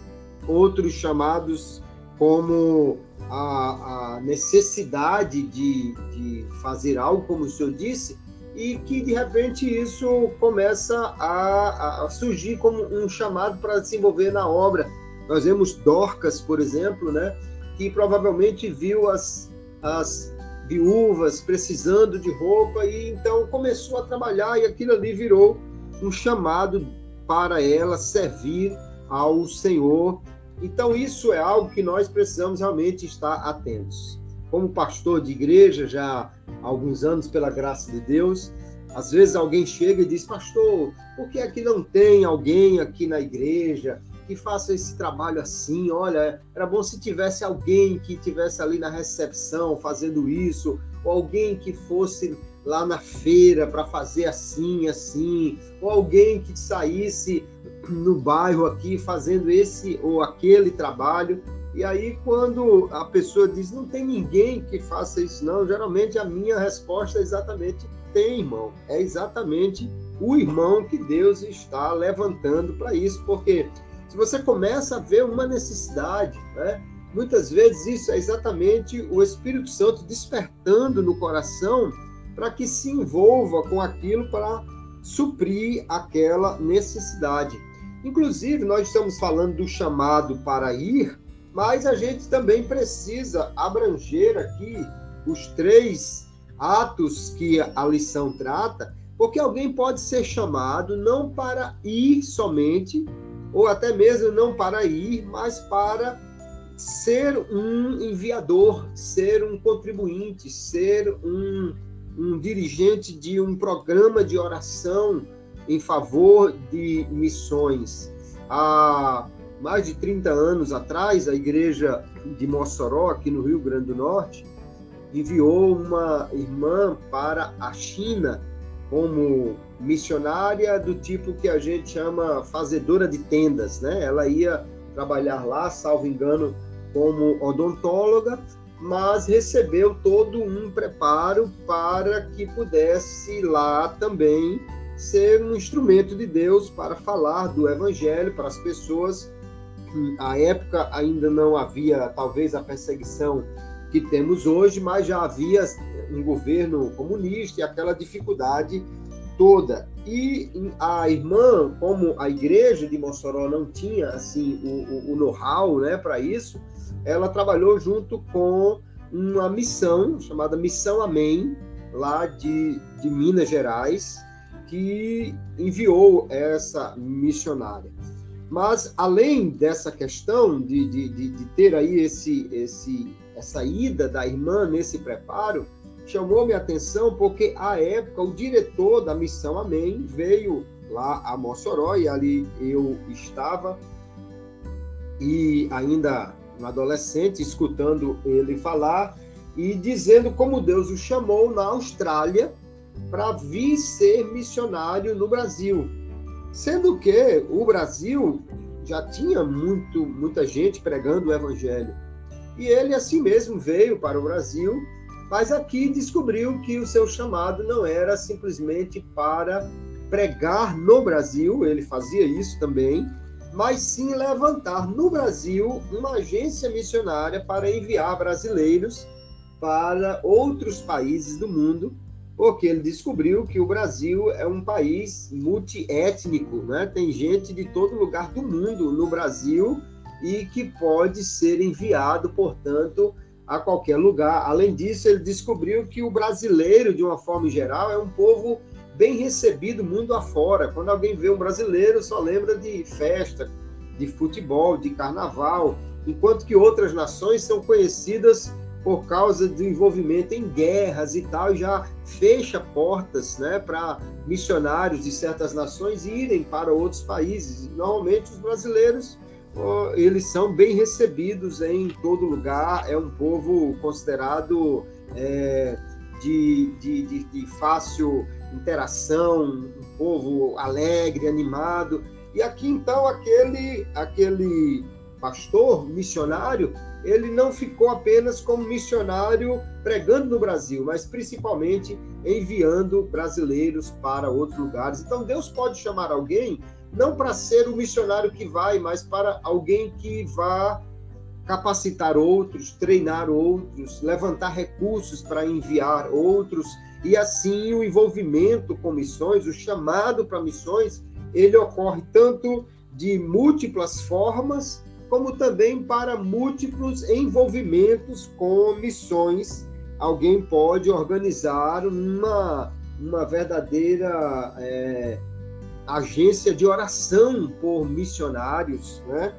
outros chamados como a, a necessidade de, de, fazer algo, como o senhor disse, e que de repente isso começa a, a surgir como um chamado para se envolver na obra. Nós vemos Dorcas, por exemplo, né, que provavelmente viu as, as viúvas precisando de roupa e então começou a trabalhar e aquilo ali virou um chamado para ela servir ao Senhor. Então isso é algo que nós precisamos realmente estar atentos. Como pastor de igreja já há alguns anos pela graça de Deus, Às vezes alguém chega e diz, pastor, por que é que não tem alguém aqui na igreja que faça esse trabalho assim? Olha, era bom se tivesse alguém que tivesse ali na recepção fazendo isso, ou alguém que fosse lá na feira para fazer assim, assim, ou alguém que saísse no bairro aqui fazendo esse ou aquele trabalho. E aí, quando a pessoa diz, não tem ninguém que faça isso, não, geralmente a minha resposta é exatamente tem, irmão. É exatamente o irmão que Deus está levantando para isso, porque se você começa a ver uma necessidade, né? Muitas vezes isso é exatamente o Espírito Santo despertando no coração para que se envolva com aquilo para suprir aquela necessidade. Inclusive, nós estamos falando do chamado para ir, mas a gente também precisa abranger aqui os três atos que a lição trata, porque alguém pode ser chamado não para ir somente, ou até mesmo não para ir, mas para ser um enviador, ser um contribuinte, ser um, um dirigente de um programa de oração em favor de missões. Há mais de 30 anos atrás, a igreja de Mossoró, aqui no Rio Grande do Norte, enviou uma irmã para a China como missionária do tipo que a gente chama fazedora de tendas, né? Ela ia trabalhar lá, salvo engano, como odontóloga, mas recebeu todo um preparo para que pudesse lá também ser um instrumento de Deus para falar do evangelho para as pessoas a época ainda não havia talvez a perseguição que temos hoje, mas já havia um governo comunista e aquela dificuldade toda. E a irmã, como a igreja de Mossoró não tinha assim o, o, know-how né, para isso, ela trabalhou junto com uma missão chamada Missão Amém, lá de, de Minas Gerais, que enviou essa missionária. Mas, além dessa questão de, de, de, de ter aí esse, esse, essa ida da irmã nesse preparo, chamou minha atenção porque, à época, o diretor da Missão Amém veio lá a Mossoró e ali eu estava e ainda um adolescente escutando ele falar e dizendo como Deus o chamou na Austrália para vir ser missionário no Brasil. Sendo que o Brasil já tinha muito, muita gente pregando o evangelho. E ele assim mesmo veio para o Brasil, mas aqui descobriu que o seu chamado não era simplesmente para pregar no Brasil, ele fazia isso também, mas sim levantar no Brasil uma agência missionária para enviar brasileiros para outros países do mundo porque ele descobriu que o Brasil é um país multiétnico, né? Tem gente de todo lugar do mundo no Brasil e que pode ser enviado, portanto, a qualquer lugar. Além disso, ele descobriu que o brasileiro, de uma forma geral, é um povo bem recebido mundo afora. Quando alguém vê um brasileiro, só lembra de festa, de futebol, de carnaval, enquanto que outras nações são conhecidas por causa do envolvimento em guerras e tal, já fecha portas né, para missionários de certas nações irem para outros países. Normalmente os brasileiros eles são bem recebidos em todo lugar, é um povo considerado é, de, de, de, de fácil interação, um povo alegre, animado. E aqui então aquele, aquele pastor missionário ele não ficou apenas como missionário pregando no Brasil, mas principalmente enviando brasileiros para outros lugares. Então Deus pode chamar alguém não para ser o missionário que vai, mas para alguém que vá capacitar outros, treinar outros, levantar recursos para enviar outros e assim o envolvimento com missões, o chamado para missões, ele ocorre tanto de múltiplas formas como também para múltiplos envolvimentos com missões. Alguém pode organizar uma, uma verdadeira é, agência de oração por missionários, né?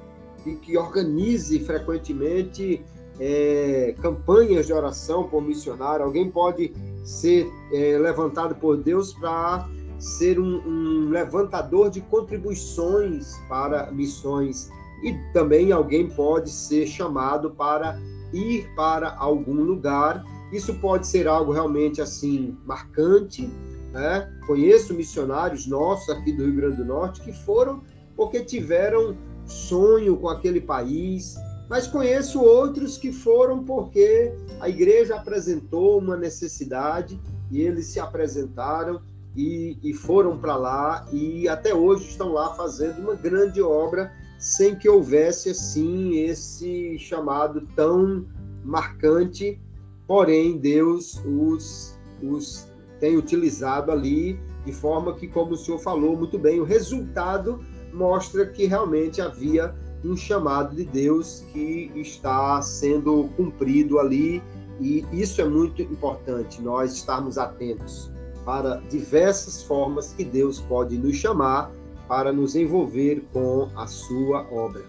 E que organize frequentemente é, campanhas de oração por missionário. Alguém pode ser é, levantado por Deus para ser um, um levantador de contribuições para missões e também alguém pode ser chamado para ir para algum lugar. Isso pode ser algo realmente assim marcante, né? Conheço missionários nossos aqui do Rio Grande do Norte que foram porque tiveram sonho com aquele país, mas conheço outros que foram porque a igreja apresentou uma necessidade e eles se apresentaram e, e foram para lá e até hoje estão lá fazendo uma grande obra sem que houvesse assim esse chamado tão marcante, porém Deus os, os tem utilizado ali de forma que, como o senhor falou muito bem, o resultado mostra que realmente havia um chamado de Deus que está sendo cumprido ali e isso é muito importante, nós estarmos atentos para diversas formas que Deus pode nos chamar para nos envolver com a sua obra.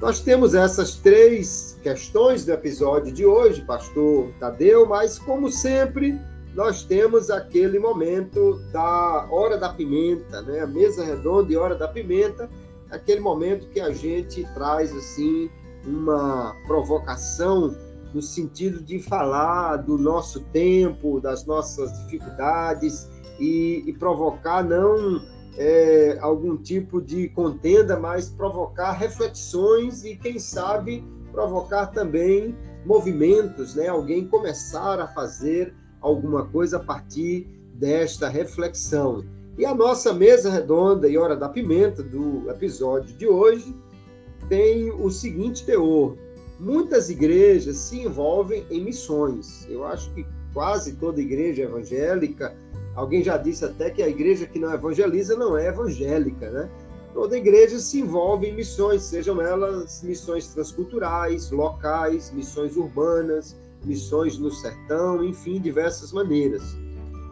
Nós temos essas três questões do episódio de hoje, pastor Tadeu, mas como sempre, nós temos aquele momento da hora da pimenta, né? A mesa redonda e hora da pimenta, aquele momento que a gente traz assim uma provocação no sentido de falar do nosso tempo, das nossas dificuldades e, e provocar não é, algum tipo de contenda, mas provocar reflexões e, quem sabe, provocar também movimentos, né? Alguém começar a fazer alguma coisa a partir desta reflexão. E a nossa mesa redonda e hora da pimenta do episódio de hoje tem o seguinte teor: Muitas igrejas se envolvem em missões. Eu acho que quase toda igreja evangélica, alguém já disse até que a igreja que não evangeliza não é evangélica, né? Toda igreja se envolve em missões, sejam elas missões transculturais, locais, missões urbanas, missões no sertão, enfim, diversas maneiras.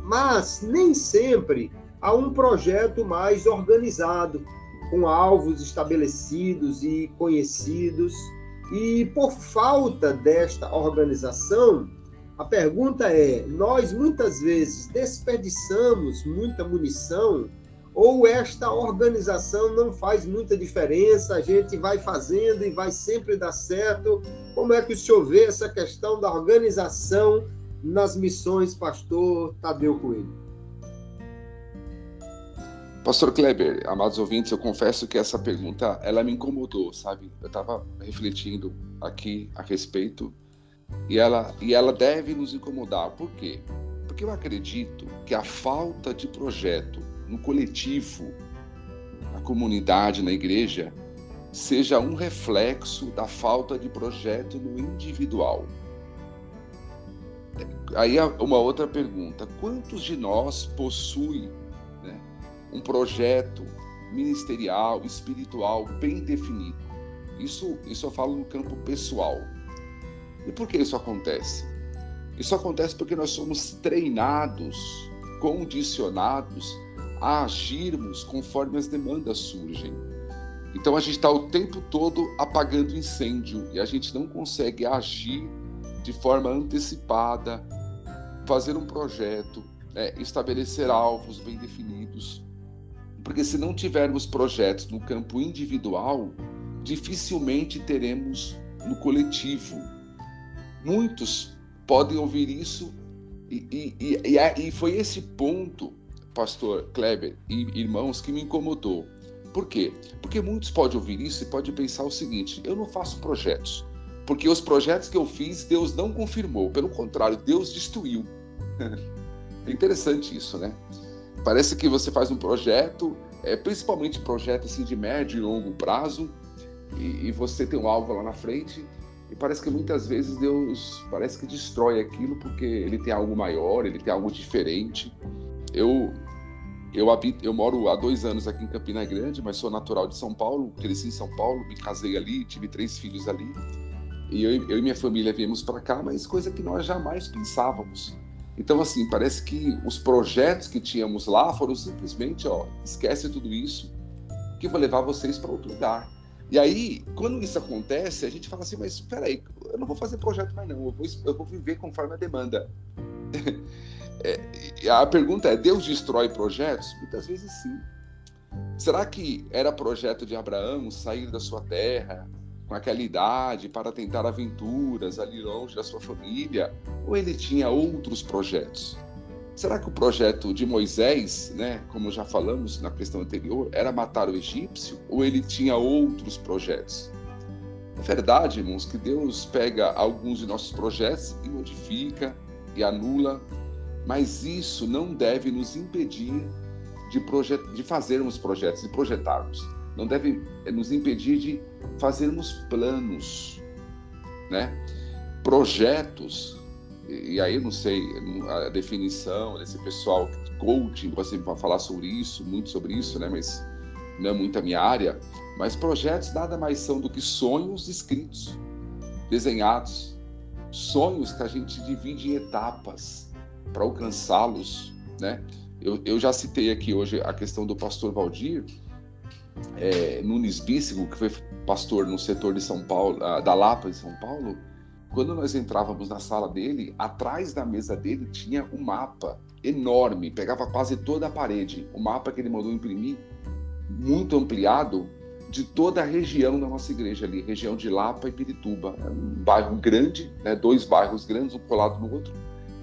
Mas nem sempre há um projeto mais organizado, com alvos estabelecidos e conhecidos e por falta desta organização, a pergunta é: nós muitas vezes desperdiçamos muita munição ou esta organização não faz muita diferença, a gente vai fazendo e vai sempre dar certo? Como é que o senhor vê essa questão da organização nas missões, pastor Tadeu Coelho? Pastor Kleber, amados ouvintes, eu confesso que essa pergunta ela me incomodou, sabe? Eu estava refletindo aqui a respeito e ela e ela deve nos incomodar. Por quê? Porque eu acredito que a falta de projeto no coletivo, na comunidade, na igreja, seja um reflexo da falta de projeto no individual. Aí uma outra pergunta: quantos de nós possuem um projeto ministerial, espiritual bem definido. Isso, isso eu falo no campo pessoal. E por que isso acontece? Isso acontece porque nós somos treinados, condicionados a agirmos conforme as demandas surgem. Então a gente está o tempo todo apagando incêndio e a gente não consegue agir de forma antecipada, fazer um projeto, né, estabelecer alvos bem definidos. Porque se não tivermos projetos no campo individual, dificilmente teremos no coletivo. Muitos podem ouvir isso e, e, e, e, foi esse ponto, pastor Kleber e irmãos, que me incomodou. Por quê? Porque muitos podem ouvir isso e podem pensar o seguinte: eu não faço projetos, porque os projetos que eu fiz, Deus não confirmou, pelo contrário, Deus destruiu. é interessante isso, né? Parece que você faz um projeto, é, principalmente projeto assim, de médio e longo prazo, e, e, você tem um alvo lá na frente, e parece que muitas vezes Deus parece que destrói aquilo porque ele tem algo maior, ele tem algo diferente. Eu eu, habito, eu moro há dois anos aqui em Campina Grande, mas sou natural de São Paulo, cresci em São Paulo, me casei ali, tive três filhos ali. E eu, eu e minha família viemos para cá, mas coisa que nós jamais pensávamos. Então, assim, parece que os projetos que tínhamos lá foram simplesmente, ó, esquece tudo isso, que vou levar vocês para outro lugar. E aí, quando isso acontece, a gente fala assim, mas espera aí, eu não vou fazer projeto mais não, eu vou, eu vou viver conforme a demanda. é, a pergunta é: Deus destrói projetos? Muitas vezes sim. Será que era projeto de Abraão sair da sua terra com aquela idade para tentar aventuras ali longe da sua família? Ou ele tinha outros projetos? Será que o projeto de Moisés, né, como já falamos na questão anterior, era matar o egípcio ou ele tinha outros projetos? É verdade, irmãos, que Deus pega alguns de nossos projetos e modifica e anula, mas isso não deve nos impedir de, projet... de fazermos projetos, de projetarmos. Não deve nos impedir de fazermos planos, né? Projetos e aí não sei a definição desse pessoal coaching, você vai falar sobre isso, muito sobre isso, né? Mas não é muito a minha área. Mas projetos nada mais são do que sonhos escritos, desenhados, sonhos que a gente divide em etapas para alcançá-los, né? Eu, eu, já citei aqui hoje a questão do pastor Valdir é, Nunes Bíssigo, que foi pastor no setor de São Paulo, ah, da Lapa, em São Paulo quando nós entrávamos na sala dele, atrás da mesa dele tinha um mapa enorme, pegava quase toda a parede. O mapa que ele mandou imprimir, muito ampliado, de toda a região da nossa igreja ali, região de Lapa e Pirituba. É um bairro grande, né, dois bairros grandes, um colado no outro,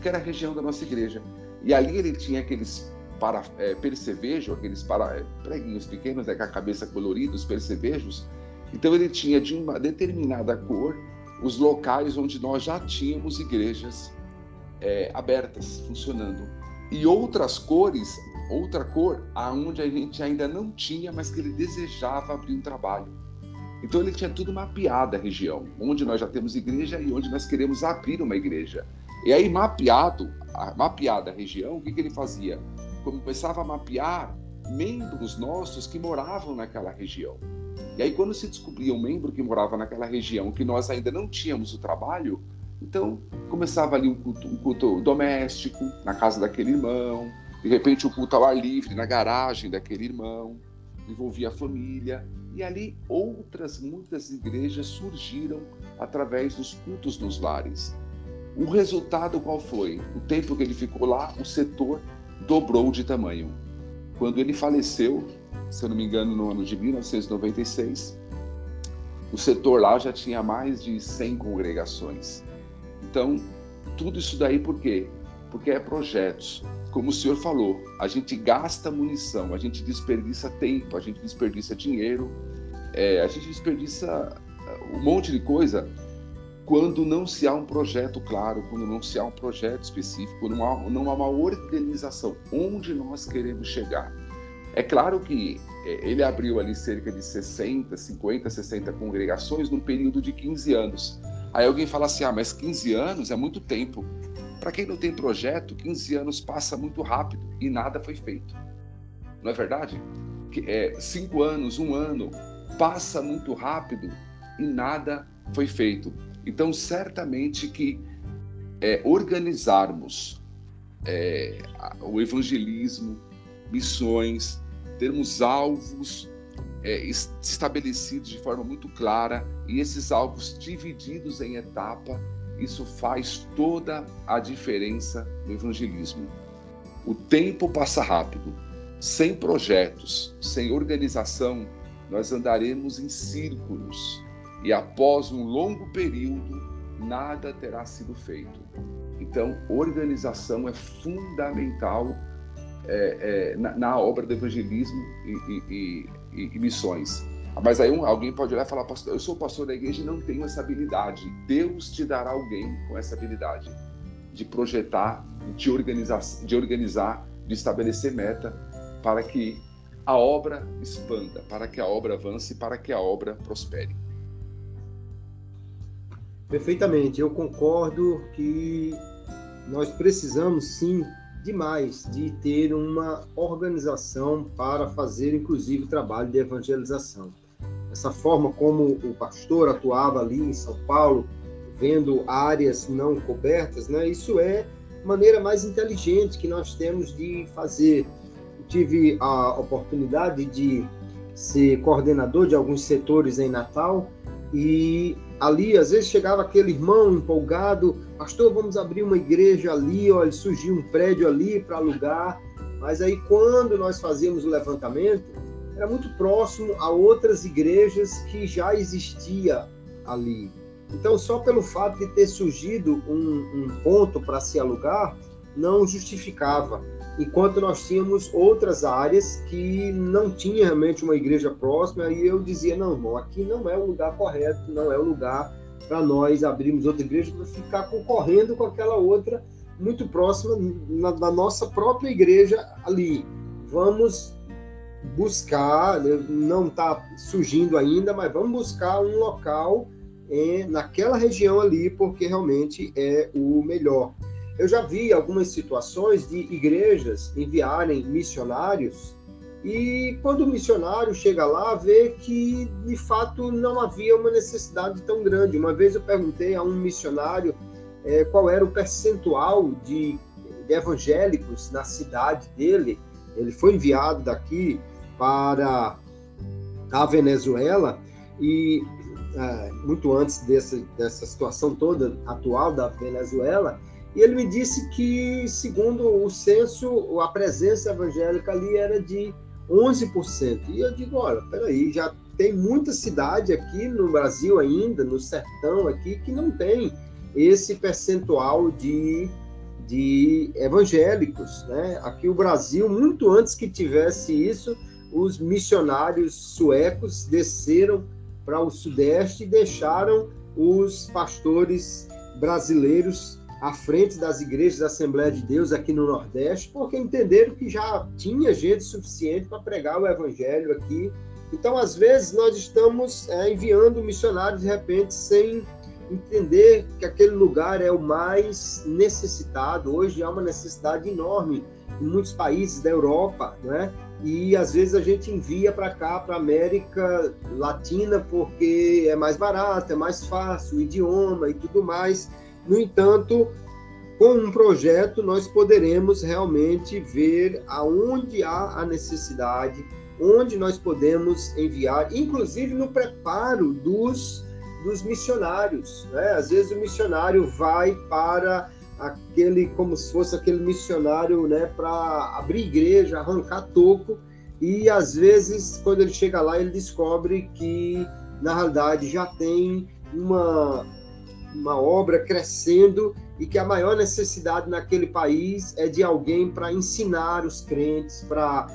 que era a região da nossa igreja. E ali ele tinha aqueles para é, percevejo, aqueles para, é, preguinhos pequenos, né, com a cabeça colorida, os percevejos. Então ele tinha de uma determinada cor os locais onde nós já tínhamos igrejas é, abertas, funcionando. E outras cores, outra cor, aonde a gente ainda não tinha, mas que ele desejava abrir um trabalho. Então ele tinha tudo mapeado a região, onde nós já temos igreja e onde nós queremos abrir uma igreja. E aí, mapeado, mapeada a região, o que, que ele fazia? Começava a mapear membros nossos que moravam naquela região. E aí, quando se descobria um membro que morava naquela região que nós ainda não tínhamos o trabalho, então começava ali um culto, um culto doméstico, na casa daquele irmão, de repente o um culto ao ar livre, na garagem daquele irmão, envolvia a família. E ali outras muitas igrejas surgiram através dos cultos nos lares. O resultado qual foi? O tempo que ele ficou lá, o setor dobrou de tamanho. Quando ele faleceu, se eu não me engano, no ano de 1996, o setor lá já tinha mais de 100 congregações. Então, tudo isso daí por quê? Porque é projetos. Como o senhor falou, a gente gasta munição, a gente desperdiça tempo, a gente desperdiça dinheiro, é, a gente desperdiça uh, um monte de coisa quando não se há um projeto claro, quando não se há um projeto específico, não há, não há uma organização onde nós queremos chegar. É claro que é, ele abriu ali cerca de 60, 50, 60 congregações num período de 15 anos. Aí alguém fala assim: ah, mas 15 anos é muito tempo. Para quem não tem projeto, 15 anos passa muito rápido e nada foi feito. Não é verdade? É, cinco anos, um ano, passa muito rápido e nada foi feito. Então, certamente que é, organizarmos é, o evangelismo, missões, termos alvos é, estabelecidos de forma muito clara e esses alvos divididos em etapa, isso faz toda a diferença no evangelismo. O tempo passa rápido. Sem projetos, sem organização, nós andaremos em círculos e após um longo período, nada terá sido feito. Então, organização é fundamental é, é, na, na, obra do evangelismo e, e, e, e missões. Mas aí alguém pode olhar e falar, pastor, eu sou pastor da igreja e não tenho essa habilidade. Deus te dará alguém com essa habilidade de projetar, de organizar, de organizar, de estabelecer meta para que a obra expanda, para que a obra avance, para que a obra prospere. Perfeitamente, eu concordo que nós precisamos sim demais de ter uma organização para fazer, inclusive, trabalho de evangelização. Essa forma como o pastor atuava ali em São Paulo, vendo áreas não cobertas, né? Isso é maneira mais inteligente que nós temos de fazer. Eu tive a oportunidade de ser coordenador de alguns setores em Natal e ali, às vezes chegava aquele irmão empolgado, pastor, vamos abrir uma igreja ali, olha, surgiu um prédio ali para alugar. Mas aí quando nós fazíamos o levantamento, era muito próximo a outras igrejas que já existia ali. Então, só pelo fato de ter surgido um, um ponto para se alugar, não justificava. Enquanto nós tínhamos outras áreas que não tinha realmente uma igreja próxima, e eu dizia: não, aqui não é o lugar correto, não é o lugar para nós abrirmos outra igreja para ficar concorrendo com aquela outra muito próxima na, na nossa própria igreja ali. Vamos buscar, não está surgindo ainda, mas vamos buscar um local é, naquela região ali, porque realmente é o melhor. Eu já vi algumas situações de igrejas enviarem missionários e quando o missionário chega lá, vê que de fato não havia uma necessidade tão grande. Uma vez eu perguntei a um missionário é, qual era o percentual de, de evangélicos na cidade dele. Ele foi enviado daqui para a Venezuela e é, muito antes dessa, dessa situação toda atual da Venezuela, e ele me disse que, segundo o censo, a presença evangélica ali era de 11%. E eu digo, olha, peraí, já tem muita cidade aqui no Brasil ainda, no sertão aqui, que não tem esse percentual de, de evangélicos. Né? Aqui o Brasil, muito antes que tivesse isso, os missionários suecos desceram para o Sudeste e deixaram os pastores brasileiros à frente das igrejas da Assembleia de Deus aqui no Nordeste, porque entenderam que já tinha gente suficiente para pregar o Evangelho aqui. Então, às vezes, nós estamos é, enviando missionários de repente sem entender que aquele lugar é o mais necessitado. Hoje há uma necessidade enorme em muitos países da Europa, né? e às vezes a gente envia para cá, para América Latina, porque é mais barato, é mais fácil, o idioma e tudo mais. No entanto, com um projeto nós poderemos realmente ver aonde há a necessidade, onde nós podemos enviar, inclusive no preparo dos, dos missionários. Né? Às vezes o missionário vai para aquele como se fosse aquele missionário, né, para abrir igreja, arrancar toco, e às vezes quando ele chega lá ele descobre que na realidade já tem uma uma obra crescendo e que a maior necessidade naquele país é de alguém para ensinar os crentes, para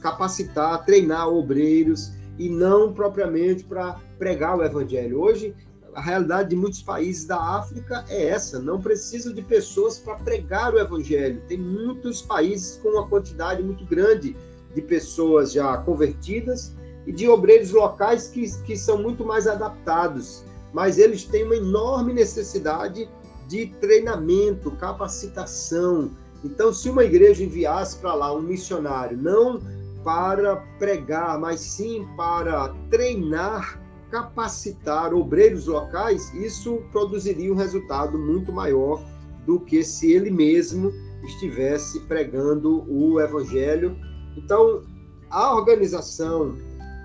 capacitar, treinar obreiros e não propriamente para pregar o evangelho. Hoje a realidade de muitos países da África é essa: não precisam de pessoas para pregar o evangelho. Tem muitos países com uma quantidade muito grande de pessoas já convertidas e de obreiros locais que, que são muito mais adaptados, mas eles têm uma enorme necessidade de treinamento, capacitação. Então, se uma igreja enviasse para lá um missionário, não para pregar, mas sim para treinar capacitar obreiros locais, isso produziria um resultado muito maior do que se ele mesmo estivesse pregando o evangelho. Então, a organização,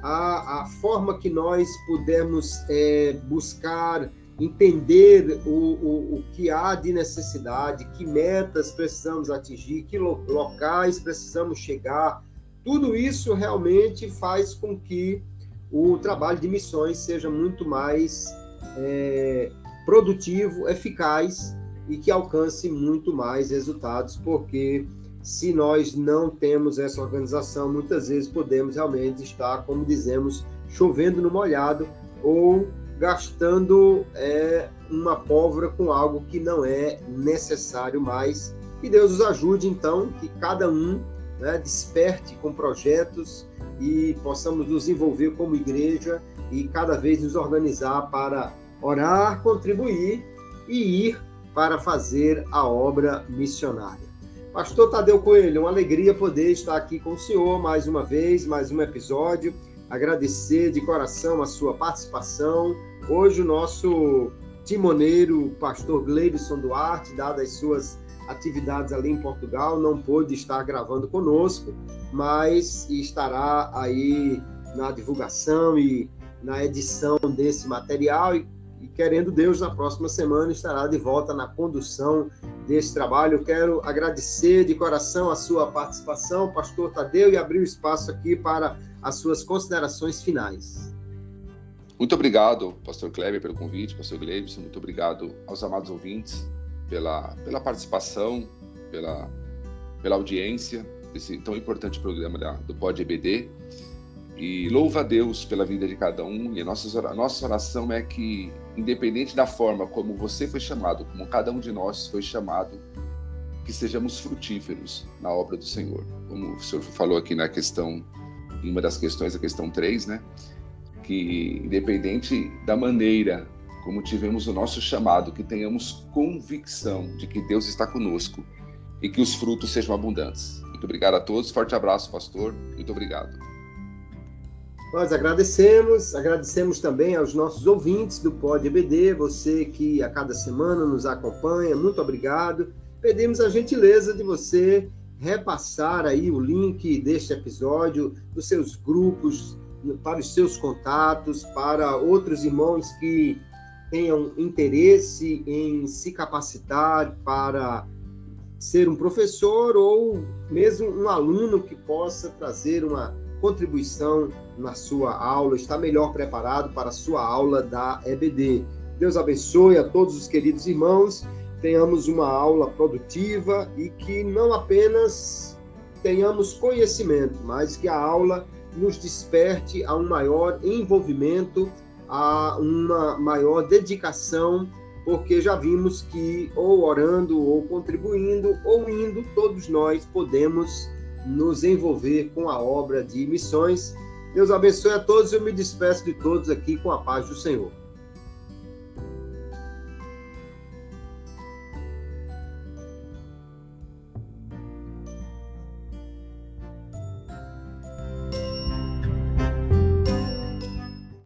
a, a forma que nós pudermos é, buscar entender o, o, o, que há de necessidade, que metas precisamos atingir, que locais precisamos chegar, tudo isso realmente faz com que o trabalho de missões seja muito mais é, produtivo, eficaz e que alcance muito mais resultados, porque se nós não temos essa organização, muitas vezes podemos realmente estar, como dizemos, chovendo no molhado ou gastando é, uma pólvora com algo que não é necessário mais. Que Deus nos ajude, então, que cada um né, desperte com projetos e possamos nos envolver como igreja e cada vez nos organizar para orar, contribuir e ir para fazer a obra missionária. Pastor Tadeu Coelho, uma alegria poder estar aqui com o senhor mais uma vez, mais um episódio. Agradecer de coração a sua participação. Hoje o nosso timoneiro, pastor Gleibson Duarte, dadas as suas atividades ali em Portugal, não pôde estar gravando conosco, mas estará aí na divulgação e na edição desse material e, e, querendo Deus, na próxima semana estará de volta na condução desse trabalho. Eu quero agradecer de coração a sua participação, pastor Tadeu, e abrir o espaço aqui para as suas considerações finais. Muito obrigado, pastor Kleber, pelo convite, pastor Gleibson, muito obrigado aos amados ouvintes pela, pela participação, pela, pela audiência desse tão importante programa da, do Pod EBD. E louva a Deus pela vida de cada um. E a nossa, oração é que, independente da forma como você foi chamado, como cada um de nós foi chamado, que sejamos frutíferos na obra do Senhor. Como o senhor falou aqui na questão, em uma das questões, a questão 3, né? Que independente da maneira como tivemos o nosso chamado, que tenhamos convicção de que Deus está conosco e que os frutos sejam abundantes. Muito obrigado a todos. Forte abraço, pastor. Muito obrigado. Nós agradecemos, agradecemos também aos nossos ouvintes do Pod EBD, você que a cada semana nos acompanha, muito obrigado. Pedimos a gentileza de você repassar aí o link deste episódio dos seus grupos, para os seus contatos, para outros irmãos que tenham interesse em se capacitar para ser um professor ou mesmo um aluno que possa trazer uma contribuição na sua aula, está melhor preparado para a sua aula da EBD. Deus abençoe a todos os queridos irmãos, tenhamos uma aula produtiva e que não apenas tenhamos conhecimento, mas que a aula nos desperte a um maior envolvimento, a uma maior dedicação porque já vimos que ou orando, ou contribuindo, ou indo, todos nós podemos nos envolver com a obra de missões. Deus abençoe a todos e eu me despeço de todos aqui com a paz do Senhor.